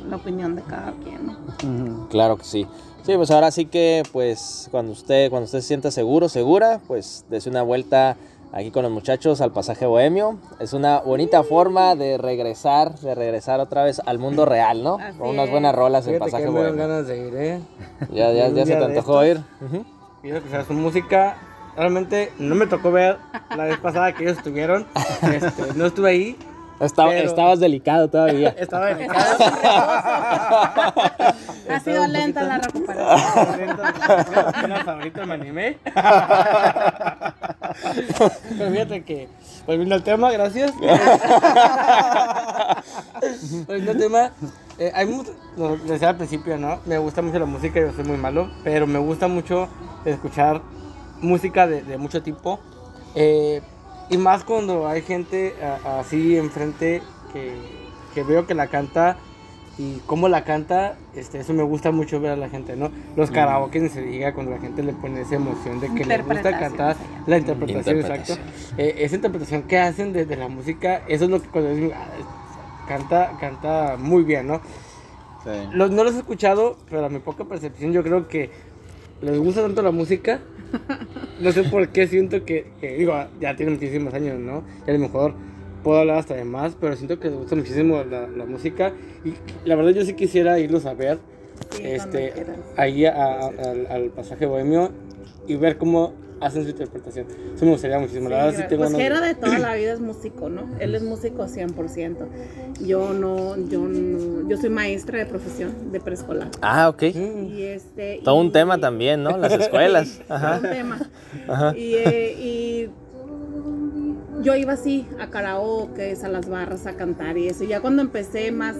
la opinión de cada quien. Claro que sí. Sí, pues ahora sí que, pues, cuando usted, cuando usted se sienta seguro, segura, pues, dese una vuelta aquí con los muchachos al pasaje bohemio. Es una bonita forma de regresar, de regresar otra vez al mundo real, ¿no? Así Con unas buenas rolas en Fíjate pasaje que bohemio. ganas de ir, ¿eh? Ya, ya, ya se te antojó ir. Ujú. Quiero escuchar su música. Realmente no me tocó ver la vez pasada que ellos estuvieron. Este, no estuve ahí. Estaba- Pero- Estabas delicado todavía. Estaba delicado. Ha sido lenta la recuperación. Apenas ahorita me animé. Pero fíjate que, volviendo al tema, gracias. volviendo al tema, eh, hay mucho, lo decía al principio, ¿no? Me gusta mucho la música, yo soy muy malo, pero me gusta mucho escuchar música de, de mucho tipo. eh, y más cuando hay gente a- así enfrente que, que veo que la canta y cómo la canta, este, eso me gusta mucho ver a la gente, ¿no? Los karaoke ni se diga cuando la gente le pone esa emoción de que le gusta cantar, la interpretación, Interpretación. exacto. Eh, esa interpretación que hacen de, de la música, eso es lo que cuando dicen, "Ah, canta, canta muy bien, ¿no? Sí. Los, no los he escuchado, pero a mi poca percepción yo creo que les gusta tanto la música. No sé por qué siento que, que, digo, ya tiene muchísimos años, ¿no? Y a lo mejor puedo hablar hasta de más, pero siento que les gusta muchísimo la, la música. Y la verdad yo sí quisiera irlos a ver Sí, este, ahí a- a- al, al pasaje bohemio y ver cómo hacen su interpretación. Eso me gustaría muchísimo. la verdad sí tengo pues de- Jera de toda la vida es músico, ¿no? Él es músico 100%. Yo no, yo no, yo soy maestra de profesión de preescolar. Ah, ok. Mm. Y este, Todo un y- tema también, ¿no? Las escuelas. Todo Ajá. un tema. Ajá. Y, eh, y yo iba así a karaoke, a las barras a cantar y eso. Y ya cuando empecé más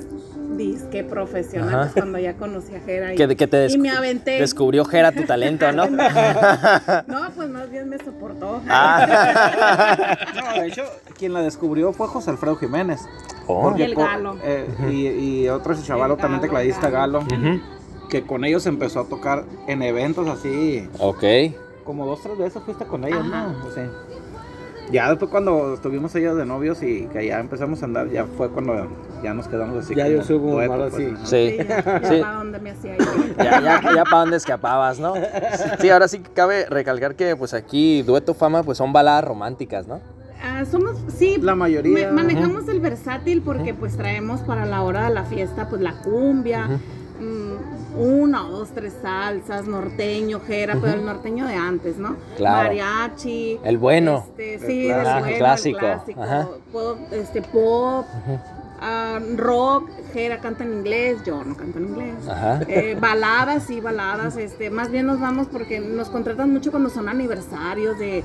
disque profesional, Ajá. es cuando ya conocí a Jera y, Que, que te y me aventé. descubrió Jera tu talento, ¿no? No, pues más bien me soportó. Ah. No, de hecho, quien la descubrió fue José Alfredo Jiménez. Oh. Y el Galo. eh, y, y otro chavalo El también tecladista Galo. Que con ellos empezó a tocar en eventos así. Ok. Como dos, tres veces fuiste con ellos, Ajá. ¿no? Sí. Ya después cuando estuvimos ellos de novios y que ya empezamos a andar, ya fue cuando ya nos quedamos así. Ya como yo soy como dueto, pues, así. Sí. Sí, ya, ya Sí. para dónde me hacía ir. Ya, ya, ya para dónde escapabas, ¿no? Sí, ahora sí que cabe recalcar que pues aquí Dueto Fama pues son baladas románticas, ¿no? Ah, somos, sí, La mayoría. ma- manejamos el versátil porque pues traemos para la hora de la fiesta pues la cumbia, una o dos, tres salsas, norteño, jera, pero el norteño de antes, ¿no? Claro. Mariachi. El bueno. Este, El sí, del clásico. bueno, el Clásico. Pop, este, pop, ah, rock, jera canta en inglés, yo no canto en inglés. Ajá. Eh, baladas, sí, baladas. Este, más bien nos vamos porque nos contratan mucho cuando son aniversarios de,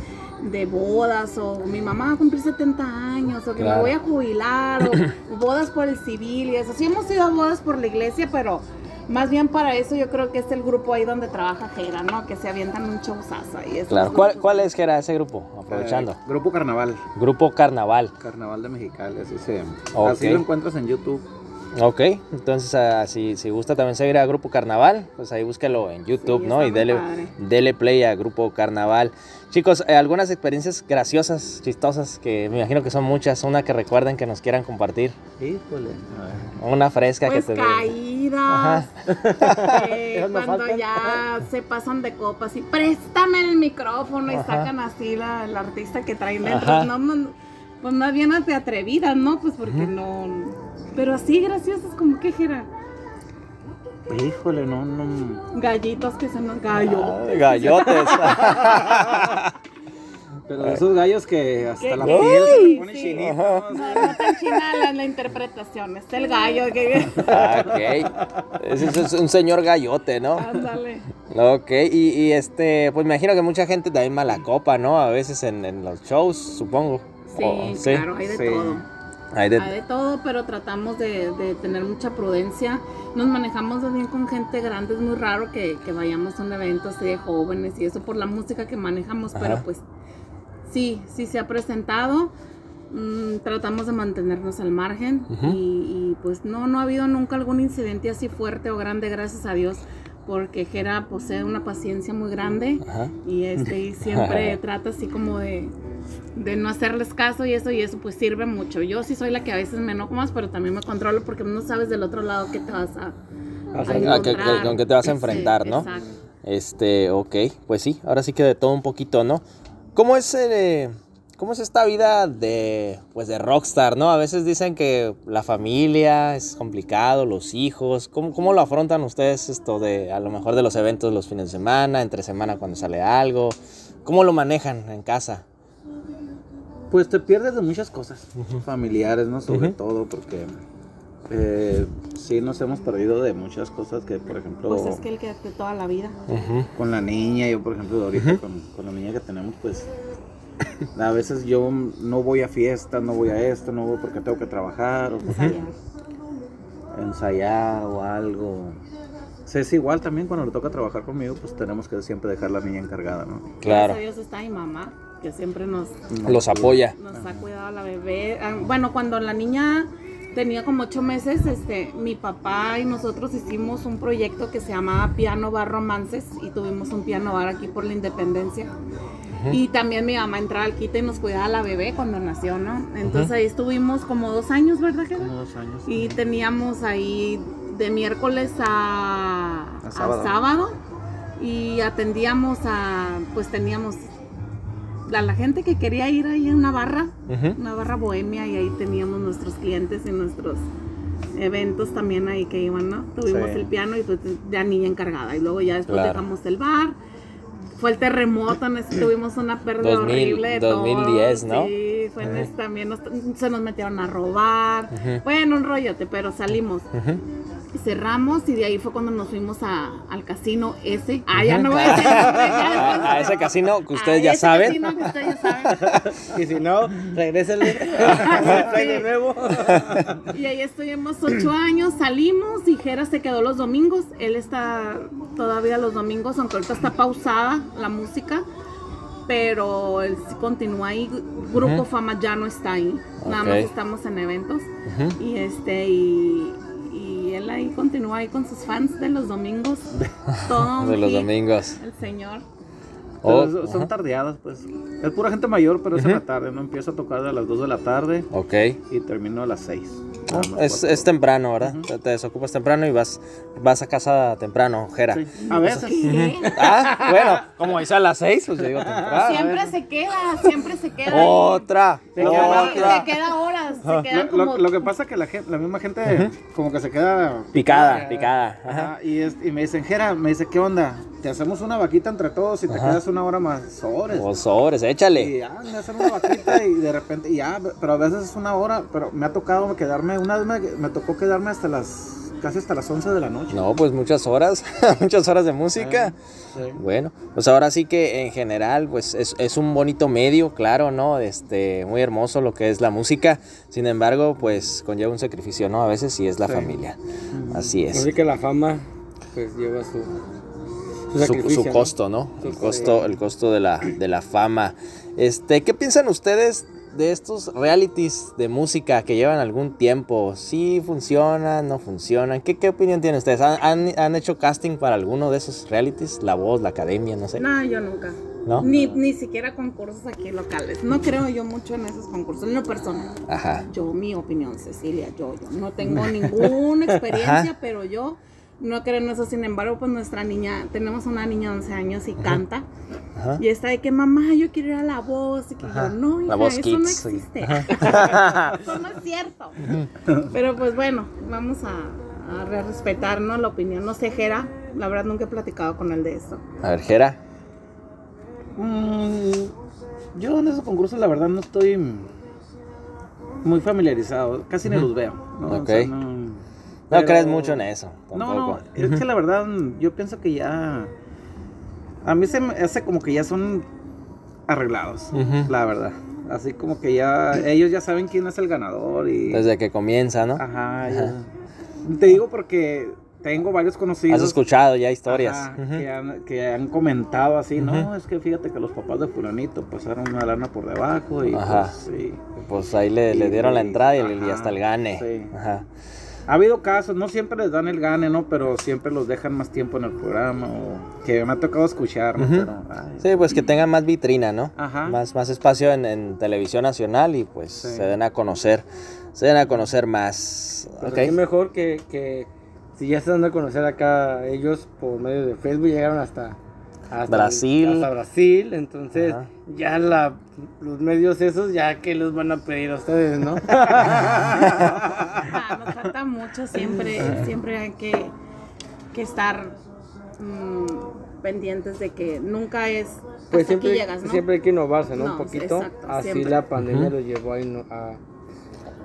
de bodas o mi mamá va a cumplir 70 años o que Claro. me voy a jubilar o bodas por el civil y eso. Sí hemos ido a bodas por la iglesia, pero más bien para eso yo creo que es el grupo ahí donde trabaja Jera, ¿no? Que se avientan un showzazo ahí. Eso Claro. es ¿Cuál, cuál es que era ese grupo? Aprovechando. Eh, Grupo Carnaval. Grupo Carnaval. Carnaval de Mexicali, así se. Así lo encuentras en YouTube. Ok, entonces ah, si, si gusta también seguir a Grupo Carnaval, pues ahí búsquelo en YouTube, Sí, ¿no? Y dele, dele play a Grupo Carnaval. Chicos, eh, algunas experiencias graciosas, chistosas, que me imagino que son muchas, una que recuerden que nos quieran compartir, Híjole. una fresca Pues que te caídas, eh, cuando ya se pasan de copas y préstame el micrófono y sacan así la, el artista que traen dentro. No, pues más bien de atrevidas, ¿no? Pues porque no. Pero así graciosas como que Jera. Híjole, no, no. Gallitos que son los gallos. Ay, gallotes. Pero de esos gallos que hasta ¿Qué? la piel se le pone Sí. chinita. No, no tan china la, la interpretación, está el gallo que. Ah, ok. Ese es, es un señor gallote, ¿no? Ándale. Ok, y, y, este, pues me imagino que mucha gente también mala copa, ¿no? A veces en, en los shows, supongo. Sí, O- claro, hay de sí. todo. Hay de- Hay de todo, pero tratamos de, de tener mucha prudencia. Nos manejamos bien con gente grande. Es muy raro que, que vayamos a un evento así de jóvenes y eso por la música que manejamos, pero Ajá. pues sí, sí se ha presentado. Mm, tratamos de mantenernos al margen Ujú. y, y, pues no, no ha habido nunca algún incidente así fuerte o grande, gracias a Dios, porque Jera posee una paciencia muy grande Ajá. y este y siempre trata así como de, de no hacerles caso y eso y eso pues sirve mucho. Yo sí soy la que a veces me enojo más, pero también me controlo porque no sabes del otro lado qué te vas a, que- que- con qué te vas a Sí, enfrentar, ¿no? exacto. Este, ok, pues sí, ahora sí que de todo un poquito, ¿no? ¿Cómo es, eh, cómo es esta vida de, pues de rockstar, ¿no? A veces dicen que la familia es complicado, los hijos, ¿cómo, cómo lo afrontan ustedes esto de, a lo mejor de los eventos los fines de semana, entre semana cuando sale algo? ¿Cómo lo manejan en casa? Pues te pierdes de muchas cosas familiares, ¿no? Sobre todo porque eh, sí nos hemos perdido de muchas cosas que, por ejemplo, Pues es que el que de toda la vida. con la niña, yo por ejemplo ahorita con, con la niña que tenemos, pues a veces yo no voy a fiestas, no voy a esto, no voy porque tengo que trabajar o ensayar. ensayar o algo. Es igual también cuando le toca trabajar conmigo, pues tenemos que siempre dejar la niña encargada, ¿no? Claro, Gracias a Dios está mi mamá, que siempre nos, los apoya. nos ha cuidado la bebé. Ah, Bueno, cuando la niña tenía como ocho meses, este, mi papá y nosotros hicimos un proyecto que se llamaba Piano Bar Romances y tuvimos un piano bar aquí por la Independencia. Y también mi mamá entraba al quite y nos cuidaba la bebé cuando nació, ¿no? Entonces ahí estuvimos como dos años, ¿verdad, Gerardo? Como dos años. Y teníamos ahí de miércoles a, A a sábado. y atendíamos a, pues teníamos a la gente que quería ir ahí a una barra, una barra bohemia y ahí teníamos nuestros clientes y nuestros eventos también ahí que iban, ¿no? Tuvimos Sí. el piano y pues ya niña encargada y luego ya después Claro. dejamos el bar. Fue el terremoto, tuvimos una pérdida 2000, horrible. de todo, 2010, ¿no? Sí, fue en Ujú. ese también nos- se nos metieron a robar. Ujú. Bueno, un rollote, pero salimos. Cerramos y de ahí fue cuando nos fuimos a, al casino ese. Ah, ya no voy a A, a ese casino que ustedes A ya ese saben. casino que ustedes ya saben. Y si no, de nuevo. Y ahí estuvimos ocho años, salimos y Jera se quedó los domingos. Él está todavía los domingos, aunque ahorita está pausada la música. Pero él sí continúa ahí. Grupo. Fama ya no está ahí. Nada más estamos en eventos. Y este, y, y él ahí continúa ahí con sus fans de los domingos. Todo De los hit, domingos. El señor. Oh, son tardeadas, pues. Es pura gente mayor, pero es en la tarde, ¿no? Empiezo a tocar a las 2 de la tarde Ok. y termino a las 6. No, es, es temprano, ¿verdad? te, te desocupas temprano y vas, vas a casa temprano, Jera. A veces. ¿Qué? Ah, bueno, como dice a las seis, pues yo digo temprano. Siempre se queda, siempre se queda. Otra, Se queda- otra. se queda horas, se quedan Lo, lo- como lo que pasa es que la, gente, la misma gente como que se queda Picada, picada. Ajá. Ajá, y, es- y me dicen, Jera, me dice, ¿qué onda? Te hacemos una vaquita entre todos y te Ajá. quedas una hora más sobres. O sobres, échale. Y ya, me hacen una vaquita y de repente, y ya, pero a veces es una hora, pero me ha tocado quedarme, una vez me, me tocó quedarme hasta las, casi hasta las 11 de la noche. No, pues muchas horas, muchas horas de música. Bueno, pues ahora sí que en general, pues es, es un bonito medio, claro, ¿no? Este, muy hermoso lo que es la música. Sin embargo, pues conlleva un sacrificio, ¿no? A veces sí es la Sí. familia. Así es. Así que la fama, pues lleva su, su costo, ¿no? El costo. costo, el costo de la, de la fama. Este, ¿qué piensan ustedes de estos realities de música que llevan algún tiempo? ¿Sí funcionan, no funcionan? ¿Qué, qué opinión tienen ustedes? ¿Han, han, han hecho casting para alguno de esos realities? La voz, la academia, no sé. No, yo nunca. ¿No? Ni, ni siquiera concursos aquí locales. No creo yo mucho en esos concursos, en lo personal. Ajá. Yo, mi opinión, Cecilia, yo, yo no tengo ninguna experiencia, Ajá. pero yo no creen eso, sin embargo, pues nuestra niña, tenemos una niña de 11 años y canta. Ajá. Y está de que mamá, yo quiero ir a la voz. Y que Ajá. yo, no, La hija, Voz eso Kids, no sí. existe. eso no es cierto. Pero pues bueno, vamos a, a re- respetar ¿no? la opinión. No sé, Jera, la verdad nunca he platicado con él de esto. A ver, Jera. Mm, yo en esos concursos la verdad no estoy muy familiarizado, casi ni los veo. ¿no? O Ok. sea, no, No pero- crees mucho en eso. No, no, Tampoco. es que la verdad yo pienso que ya... A mí se me hace como que ya son arreglados, Ujú. la verdad. Así como que ya ellos ya saben quién es el ganador y... Desde que comienza, ¿no? Ajá, ya. Te digo porque tengo varios conocidos. Has escuchado ya historias. Ajá, Ujú. que, han, que han comentado así, no, Ujú. es que fíjate que los papás de fulanito pasaron una lana por debajo y Ajá. pues, sí. Pues ahí le, le Y- dieron la entrada y, y ajá, hasta el gane. sí. Ajá. Ha habido casos, no siempre les dan el gane, ¿no? Pero siempre los dejan más tiempo en el programa o que me ha tocado escuchar, ¿no? Pero, ay, Sí, pues que tengan más vitrina, ¿no? Ajá. Más, más espacio en, en televisión nacional y pues Sí. se den a conocer. Se den a conocer más. Pero Ok. qué mejor que, que si ya se dan a conocer acá ellos por medio de Facebook, llegaron hasta, hasta Brasil. Hasta Brasil, entonces Ajá. ya la, los medios esos, ya que los van a pedir a ustedes, ¿no? Ah, nos falta mucho, siempre, siempre hay que, que estar mm, pendientes de que nunca es hasta Pues siempre, aquí llegas, ¿no? siempre hay que innovarse, ¿no? No, un poquito. exacto, Así siempre. la pandemia los llevó a, a-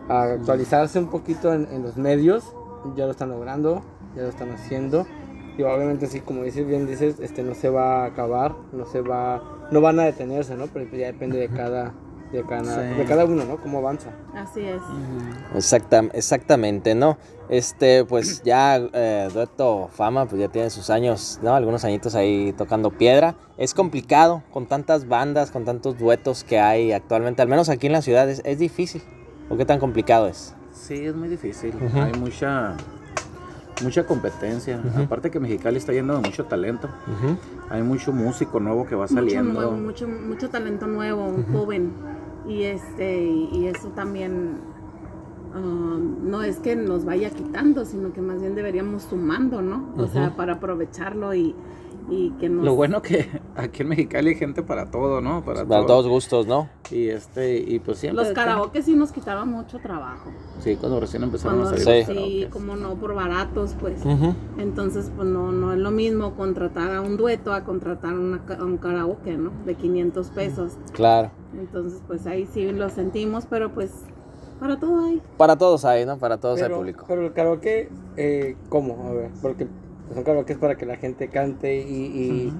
a actualizarse un poquito en, en los medios. Ya lo están logrando, ya lo están haciendo. Y obviamente sí, como dices, bien dices, este no se va a acabar, no se va, no van a detenerse, ¿no? Pero ya depende de cada, de cada, Sí. de cada uno, ¿no? Cómo avanza. Así es. Exacta- exactamente, ¿no? Este, pues ya eh, Dueto Fama, pues ya tiene sus años, ¿no? Algunos añitos ahí tocando piedra. Es complicado con tantas bandas, con tantos duetos que hay actualmente, al menos aquí en la ciudad, es, es difícil. ¿O qué tan complicado es? Sí, es muy difícil. Ujú. Hay mucha mucha competencia. Aparte que Mexicali está lleno de mucho talento. Hay mucho músico nuevo que va Mucho saliendo. nuevo, mucho, mucho talento nuevo, joven. Y este, y eso también ah, no es que nos vaya quitando, sino que más bien deberíamos sumando, ¿no? O sea, para aprovecharlo y, y que nos Lo bueno que aquí en Mexicali hay gente para todo, ¿no? Para, Para todo. todos gustos, ¿no? Y este, y pues siempre. los karaoke sí nos quitaban mucho trabajo. Sí, cuando recién empezaron Cuando a Sí. salir sí, como no por baratos, pues. Entonces, pues no, no es lo mismo contratar a un dueto a contratar una a un karaoke, ¿no? De 500 pesos. Claro. Entonces, pues ahí sí lo sentimos, pero pues para todo hay. Para todos hay, ¿no? Para todos hay pero, público. pero el karaoke, eh, ¿cómo? A ver, porque son karaoke es para que la gente cante y, y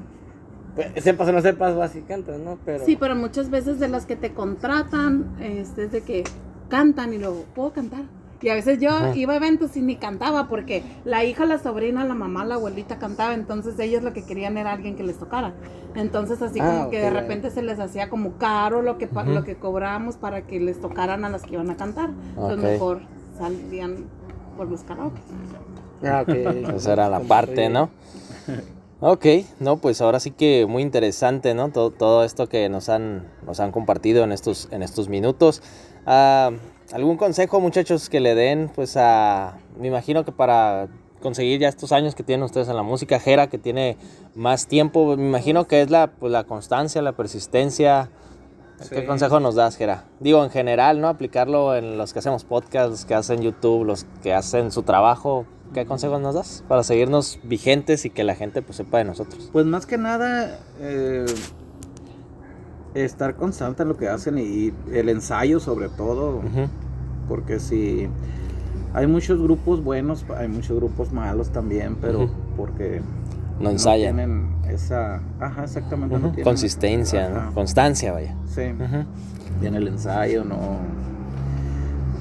sepas o no sepas, vas y cantas, ¿no? Pero Sí, pero muchas veces de las que te contratan, este, es de que cantan y luego, ¿puedo cantar? Y a veces yo Ajá. iba a eventos y ni cantaba porque la hija, la sobrina, la mamá, la abuelita cantaba, entonces ellos lo que querían era alguien que les tocara. Entonces así Ah, como que ok, de repente se les hacía como caro lo que, lo que cobrábamos para que les tocaran a las que iban a cantar. Entonces mejor salían por los karaoke. Ah, ok. Esa era la parte, ¿no? Ok, no, pues ahora sí que muy interesante, ¿no? Todo, todo esto que nos han, nos han compartido en estos, en estos minutos. Ah, ¿Algún consejo, muchachos, que le den, pues a, me imagino que para conseguir ya estos años que tienen ustedes en la música, Jera, que tiene más tiempo, me imagino que es la, pues, la constancia, la persistencia. ¿Qué consejo nos das, Jera? Digo, en general, ¿no? Aplicarlo en los que hacemos podcast, los que hacen YouTube, los que hacen su trabajo. ¿Qué consejos nos das para seguirnos vigentes y que la gente pues sepa de nosotros? Pues más que nada, eh, estar constante en lo que hacen y el ensayo sobre todo, porque si hay muchos grupos buenos, hay muchos grupos malos también, pero porque No ensayan. tienen esa, ajá, exactamente, no tienen- Consistencia, ajá, ¿no? Constancia, vaya. Sí, Ujú. tiene el ensayo, no.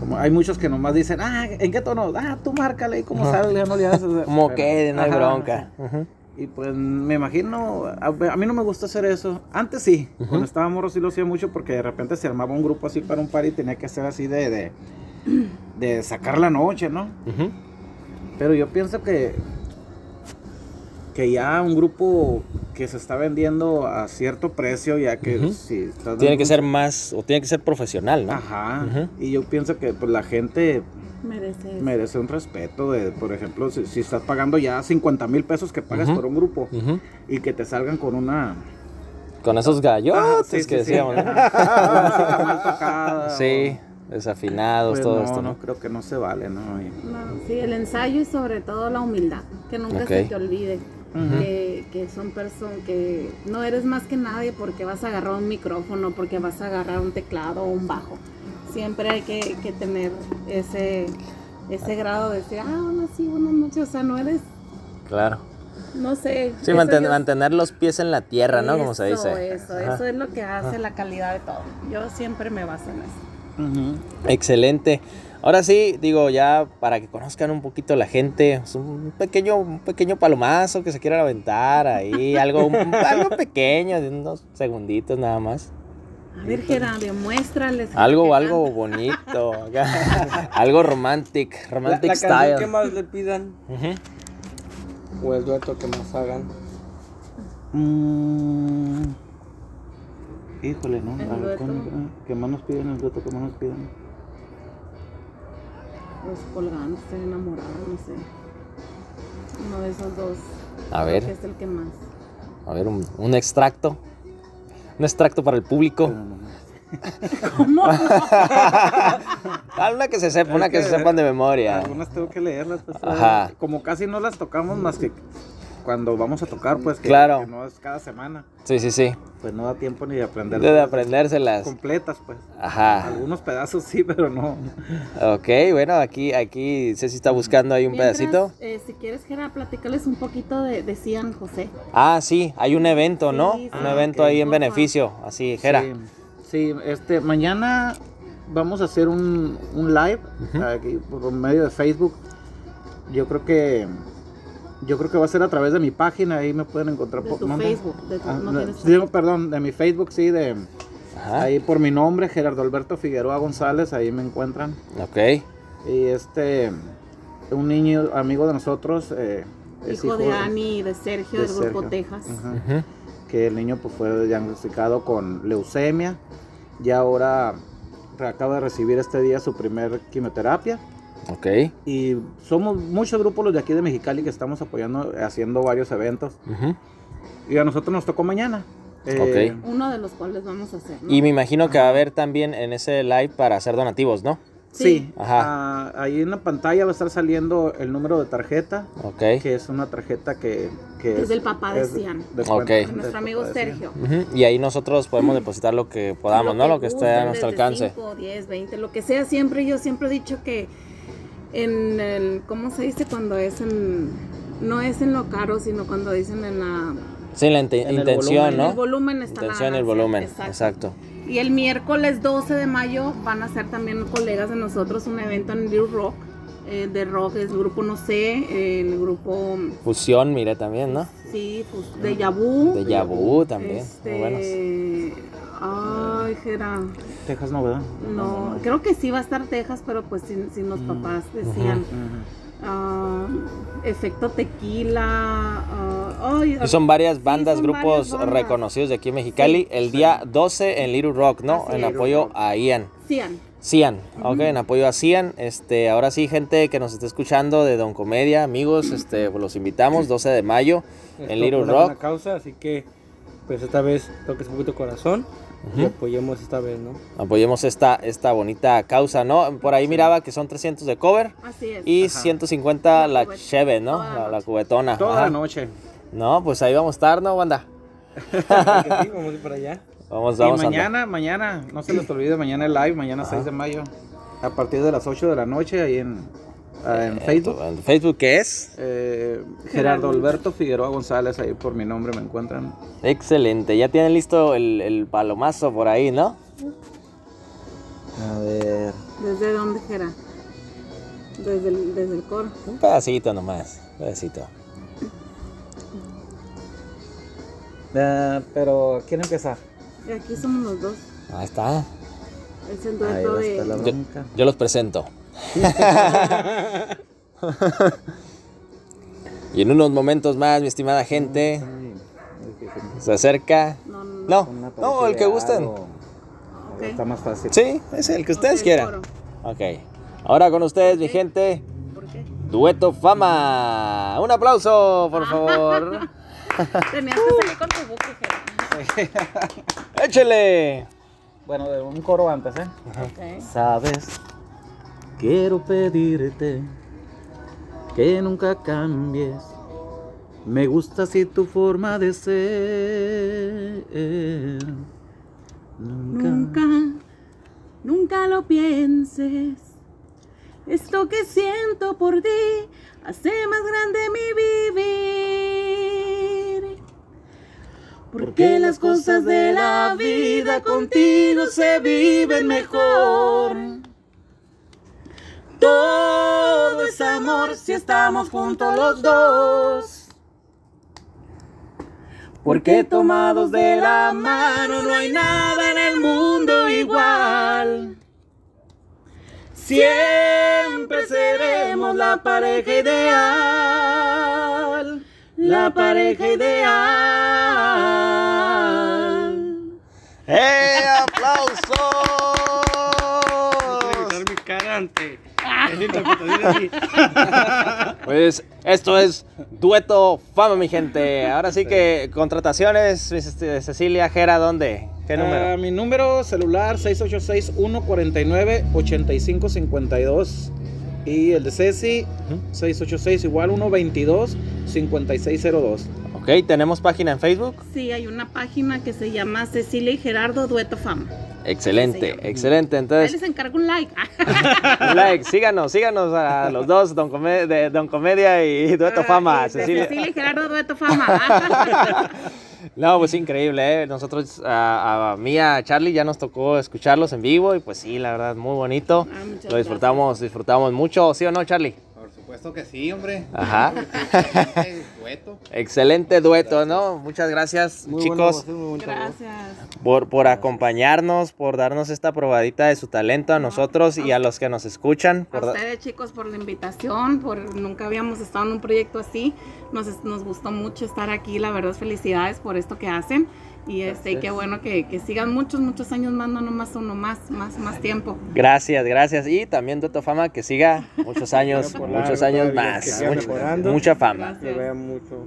Como hay muchos que nomás dicen, ah, ¿en qué tono? Ah, tú márcale y como Ajá. salga, no le haces. Como Pero- que no hay ajá, bronca. Y pues me imagino, a, a mí no me gusta hacer eso. Antes sí, cuando estaba morro sí lo hacía mucho porque de repente se armaba un grupo así para un par y tenía que hacer así de, de, de sacar la noche, ¿no? Pero yo pienso que, que ya un grupo que se está vendiendo a cierto precio, ya que si estás Tiene que un- ser más, o tiene que ser profesional, ¿no? Ajá. Y yo pienso que pues la gente Merece merece un respeto de, por ejemplo, si, si estás pagando ya 50 mil pesos que pagas por un grupo y que te salgan con una... Con esos gallotes Ah, sí, sí, que sí. decíamos, tocada, Sí, desafinados, pues todo no, esto, no, ¿no? creo que no se vale, ¿no? Y- No, sí, el ensayo y sobre todo la humildad, que nunca se te olvide. Que, que son personas que no eres más que nadie porque vas a agarrar un micrófono, porque vas a agarrar un teclado o un bajo. Siempre hay que, que tener ese, ese grado de decir, ah, hola, sí, buenas noches. O sea, no eres, Claro. no sé. Sí, eso manten- yo- mantener los pies en la tierra, ¿no? Como se Eso, dice. Eso, Ajá. eso es lo que hace la calidad de todo. Yo siempre me baso en eso. Excelente. Ahora sí, digo, ya para que conozcan un poquito la gente, un pequeño, un pequeño palomazo que se quieran aventar ahí, algo, un- algo pequeño, de unos segunditos nada más. A ver, Gerard, demuéstrales. Algo, algo canta. bonito, algo romantic, La, romantic la canción style. que más le pidan o el dueto que más hagan. Mm. Híjole, ¿no? A ver, dueto. ¿cuándo- ¿Qué más nos piden? El dueto que más nos piden. Pues colgándose, enamorado, no sé. Uno de esos dos. A ver. que es el que más. A ver, un, un extracto. Un extracto para el público. Ah, una que se sepa, una que se sepan de memoria. Algunas tengo que leerlas, pues. Ajá. Como casi no las tocamos más que cuando vamos a tocar, pues que, Claro. que no es cada semana. Sí, sí, sí. Pues no da tiempo ni de aprender. De aprendérselas. completas, pues. Ajá. Algunos pedazos sí, pero no. Ok, bueno, aquí, aquí Ceci está buscando ahí un Mientras, pedacito. eh, si quieres, Gerard, platícales un poquito de, de Cian José. Ah, sí, hay un evento, ¿no? Sí, sí. Un Ah, evento ahí en beneficio, así, Jera. Sí, sí, este, mañana vamos a hacer un, un live aquí por medio de Facebook. Yo creo que yo creo que va a ser a través de mi página, ahí me pueden encontrar De por tu. Facebook. De tu, Ah, no tienes digo, perdón, de mi Facebook, sí, de Ajá. ahí por mi nombre, Gerardo Alberto Figueroa González, ahí me encuentran. Ok. Y este, un niño amigo de nosotros, eh, es hijo de Ani y de Sergio de del grupo. Texas. Ajá. Ujú. que el niño pues fue diagnosticado con leucemia y ahora acaba de recibir este día su primer quimioterapia Ok. y somos muchos grupos los de aquí de Mexicali que estamos apoyando haciendo varios eventos Ujú. y a nosotros nos tocó mañana Eh, Ok. Uno de los cuales vamos a hacer. ¿no? Y me imagino que va a haber también en ese live para hacer donativos, ¿no? sí, Ajá. ah, ahí en la pantalla va a estar saliendo el número de tarjeta Ok. que es una tarjeta que, que Es del papá de Cian. de De Nuestro amigo. Sergio. Ujú. Y ahí nosotros podemos depositar lo que podamos, ¿no? Lo que esté a nuestro alcance. 5, 10, 20, lo que sea. Siempre, yo siempre he dicho que en el, ¿cómo se dice cuando es en, no es en lo caro, sino cuando dicen en la, Sí, la inte- En el intención, volumen. ¿no? el volumen está la Intención y el volumen. exacto. Exacto. Y el miércoles 12 de mayo van a hacer también colegas de nosotros un evento en Little Rock, eh, de rock, es el grupo No sé, el grupo, Fusión, mire también, ¿no? sí, pues, de Yabu. De Yabu también. Este, Muy buenos. Ay, Gera. Texas no ¿verdad? No, creo que sí va a estar Texas, pero pues si, si los papás decían ah, efecto tequila. Y son varias sí, bandas, son grupos varias bandas. reconocidos de aquí en Mexicali. el día 12 en Little Rock, ¿no? Así en apoyo a Ian. Cian. Cian, ok, en apoyo a Cian. Este, ahora sí, gente que nos esté escuchando de Don Comedia, amigos, este, pues los invitamos 12 de mayo en Esto Little por una Rock. buena causa, así que pues esta vez toques un poquito corazón y apoyemos esta vez, ¿no? Apoyemos esta, esta bonita causa, ¿no? Por ahí miraba que son 300 de cover Así es. y Ajá. 150 la La cheve, ¿no? toda la cubetona. toda Ajá. la noche No, pues ahí vamos a estar, ¿no, banda? Sí, vamos a ir para allá. Vamos, Y vamos. andar. mañana, mañana, no se les olvide, mañana el live, mañana Ajá. 6 de mayo, a partir de las 8 de la noche, ahí en, ah, en Eh, Facebook. ¿En Facebook qué es? Eh, Gerardo Alberto Figueroa González, ahí por mi nombre me encuentran. Excelente, ya tienen listo el, el palomazo por ahí, ¿no? A ver. ¿Desde dónde, Gera? Desde el, desde el coro. Un pedacito nomás, un pedacito. Ah, pero, ¿quién empezar? Aquí somos los dos. Ahí está. Es el Ahí dueto de. Yo, yo los presento. y en unos momentos más, mi estimada gente, se acerca. No, no, No, no, el que gusten. Está más fácil. Sí, es el que ustedes Ok, quieran. Ok. Ahora con ustedes, mi gente, ¿Por qué? Dueto Fama. Un aplauso, por favor. Tenías que salir con tu buque. Échele. Bueno, de un coro antes, ¿eh? Ok. Sabes, quiero pedirte que nunca cambies. Me gusta así tu forma de ser. Nunca. Nunca, nunca lo pienses. Esto que siento por ti hace más grande mi vivir. Porque las cosas de la vida contigo se viven mejor. Todo es amor si estamos juntos los dos. Porque tomados de la mano no hay nada en el mundo igual. Siempre seremos la pareja ideal. La pareja ideal. ¡Eh! ¡Aplausos! mi cara ante. Pues esto es Dueto Fama, mi gente. Ahora sí que contrataciones, este, Cecilia Jera, ¿dónde? ¿Qué número? Ah, mi número celular 686-149-8552 y el de Ceci 686 igual 122-5602. Ok, tenemos página en Facebook. Sí, hay una página que se llama Cecilia y Gerardo Dueto Fama. Excelente, excelente. Ahí Entonces, les encargo un like. un like, síganos, síganos a los dos, Don, Come- de Don Comedia y Dueto Fama, De Cecilia. Cecilia y Gerardo Dueto Fama. No, pues increíble, ¿eh? Nosotros, a, a mí, a Charlie, ya nos tocó escucharlos en vivo y pues sí, la verdad, muy bonito. Ah, Lo disfrutamos, disfrutamos mucho, ¿sí o no, Charlie? Supuesto que sí, hombre. Ajá. Excelente dueto. Excelente dueto, ¿no? Muchas gracias, Muy chicos, voz. Gracias. por, por acompañarnos, por darnos esta probadita de su talento a nosotros y a los que nos escuchan. A ustedes chicos por la invitación, por nunca habíamos estado en un proyecto así. Nos, nos gustó mucho estar aquí, la verdad felicidades por esto que hacen. Y este, y qué bueno que, que sigan muchos, muchos años más, no nomás uno más, más, más tiempo. Gracias, gracias. Y también Dueto Fama que siga muchos años, por muchos largo años más. Mucha, fama. Que vea mucho.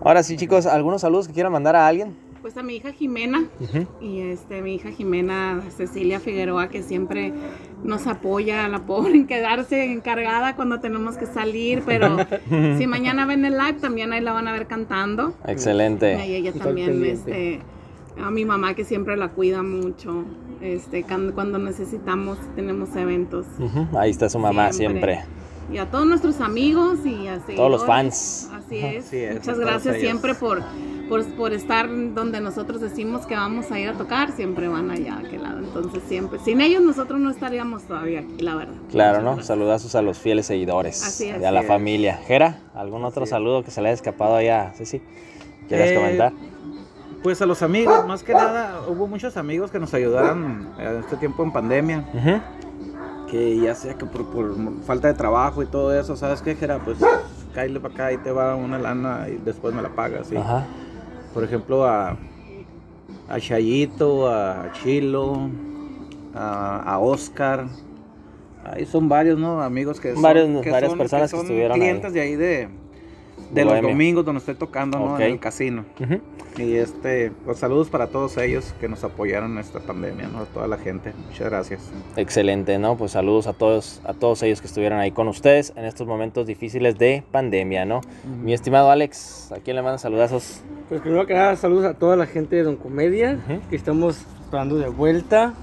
Ahora sí, chicos, ¿algunos saludos que quieran mandar a alguien? Pues a mi hija Jimena y este mi hija Jimena Cecilia Figueroa que siempre nos apoya, la pobre en quedarse encargada cuando tenemos que salir, pero si mañana ven el live también ahí la van a ver cantando. Excelente. Y ella también, este, a mi mamá que siempre la cuida mucho, este, cuando, necesitamos, tenemos eventos. Ahí está su mamá siempre. Y a todos nuestros amigos y así. Todos los fans. Así es. Así es, a Muchas gracias siempre por, por, por estar donde nosotros decimos que vamos a ir a tocar, siempre van allá a aquel lado. Entonces siempre, sin ellos nosotros no estaríamos todavía aquí, la verdad. Claro, ¿no? gracias. Saludazos a los fieles seguidores Así es. y a la es. familia. Jera, ¿algún otro saludo que se le haya escapado allá? Sí, sí. ¿Quieres Eh, comentar? Pues a los amigos, más que nada, hubo muchos amigos que nos ayudaron en este tiempo en pandemia. Ujú. que ya sea que por, por falta de trabajo y todo eso, ¿sabes qué, Jera? Pues cállate para acá y te va una lana y después me la pagas, ¿sí? Ajá. Por ejemplo, a, a Chayito, a Chilo, a, a Oscar. Ahí son varios, ¿no? Amigos que son, Varios- que varias son- personas que son estuvieron ahí. clientes de ahí de, de los domingos donde estoy tocando. En el casino. Y este, pues saludos para todos ellos que nos apoyaron en esta pandemia, ¿no? A toda la gente. Muchas gracias. Excelente, ¿no? Pues saludos a todos, a todos ellos que estuvieron ahí con ustedes en estos momentos difíciles de pandemia, ¿no? Mi estimado Alex, ¿a quién le mandan saludazos? Pues primero que nada, saludos a toda la gente de Don Comedia, que estamos esperando de vuelta.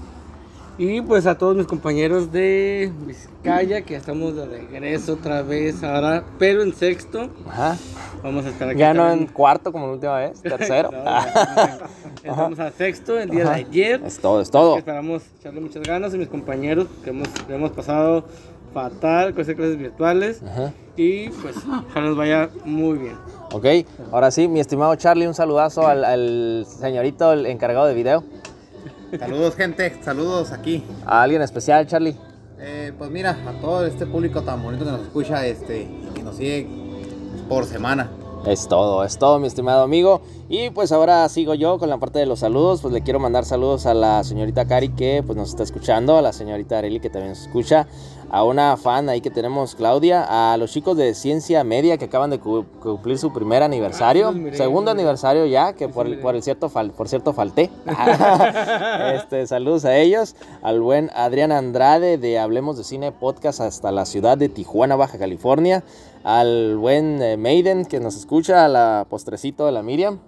Y pues a todos mis compañeros de Vizcaya, que ya estamos de regreso otra vez ahora, pero en sexto. Ajá. Vamos a estar aquí. Ya no en cuarto como la última vez, tercero. No, Estamos a sexto el día Ajá. de ayer. es todo, es todo. Esperamos echarle muchas ganas a mis compañeros que hemos, que hemos pasado fatal con esas clases virtuales. Ajá. Y pues ojalá nos vaya muy bien. Ok, ahora sí, mi estimado Charlie, un saludazo al, al señorito el encargado de video. Saludos, gente. Saludos aquí. ¿A alguien especial, Charlie? Eh, pues mira, a todo este público tan bonito que nos escucha este, y nos sigue por semana. Es todo, es todo, mi estimado amigo. Y pues ahora sigo yo con la parte de los saludos. Pues le quiero mandar saludos a la señorita Cari que pues nos está escuchando, a la señorita Areli que también nos escucha, a una fan ahí que tenemos, Claudia, a los chicos de Ciencia Media que acaban de cu- cumplir su primer aniversario, Ah, miré, segundo miré. aniversario ya, que por, el- por el cierto fal- por cierto falté. este, saludos a ellos, al buen Adrián Andrade de Hablemos de Cine Podcast hasta la ciudad de Tijuana, Baja California, al buen eh, Maiden que nos escucha, a la postrecito de la Miriam.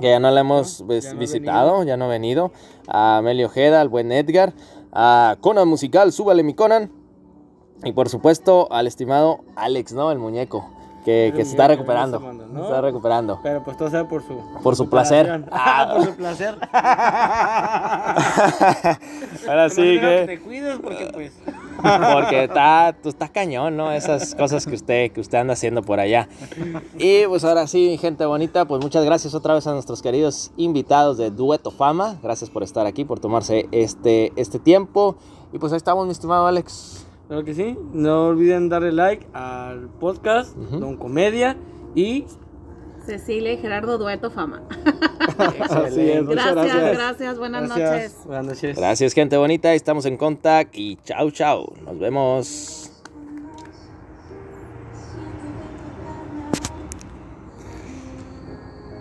Que ya no la hemos Ya no visitado, ya no ha venido. A Amelio Ojeda, al buen Edgar. A Conan Musical, súbale mi Conan. Y por supuesto al estimado Alex, ¿no? El muñeco. Que, que se está recuperando. Se está recuperando. Pero pues todo sea por su... Por su placer. Ah, por su placer. Ahora sí Nomás que. Te cuides porque pues... Porque está, tú está cañón, ¿no? Esas cosas que usted, que usted anda haciendo por allá. Y pues ahora sí, gente bonita, pues muchas gracias otra vez a nuestros queridos invitados de Dueto Fama. Gracias por estar aquí, por tomarse este, este tiempo. Y pues ahí estamos, mi estimado Alex. Claro que sí. No olviden darle like al podcast. Don Comedia y... Cecilia y Gerardo Dueto Fama. Así es, muchas Gracias, gracias, buenas Gracias. noches. Buenas noches. Gracias, gente bonita. Estamos en contact y chau, chau. Nos vemos.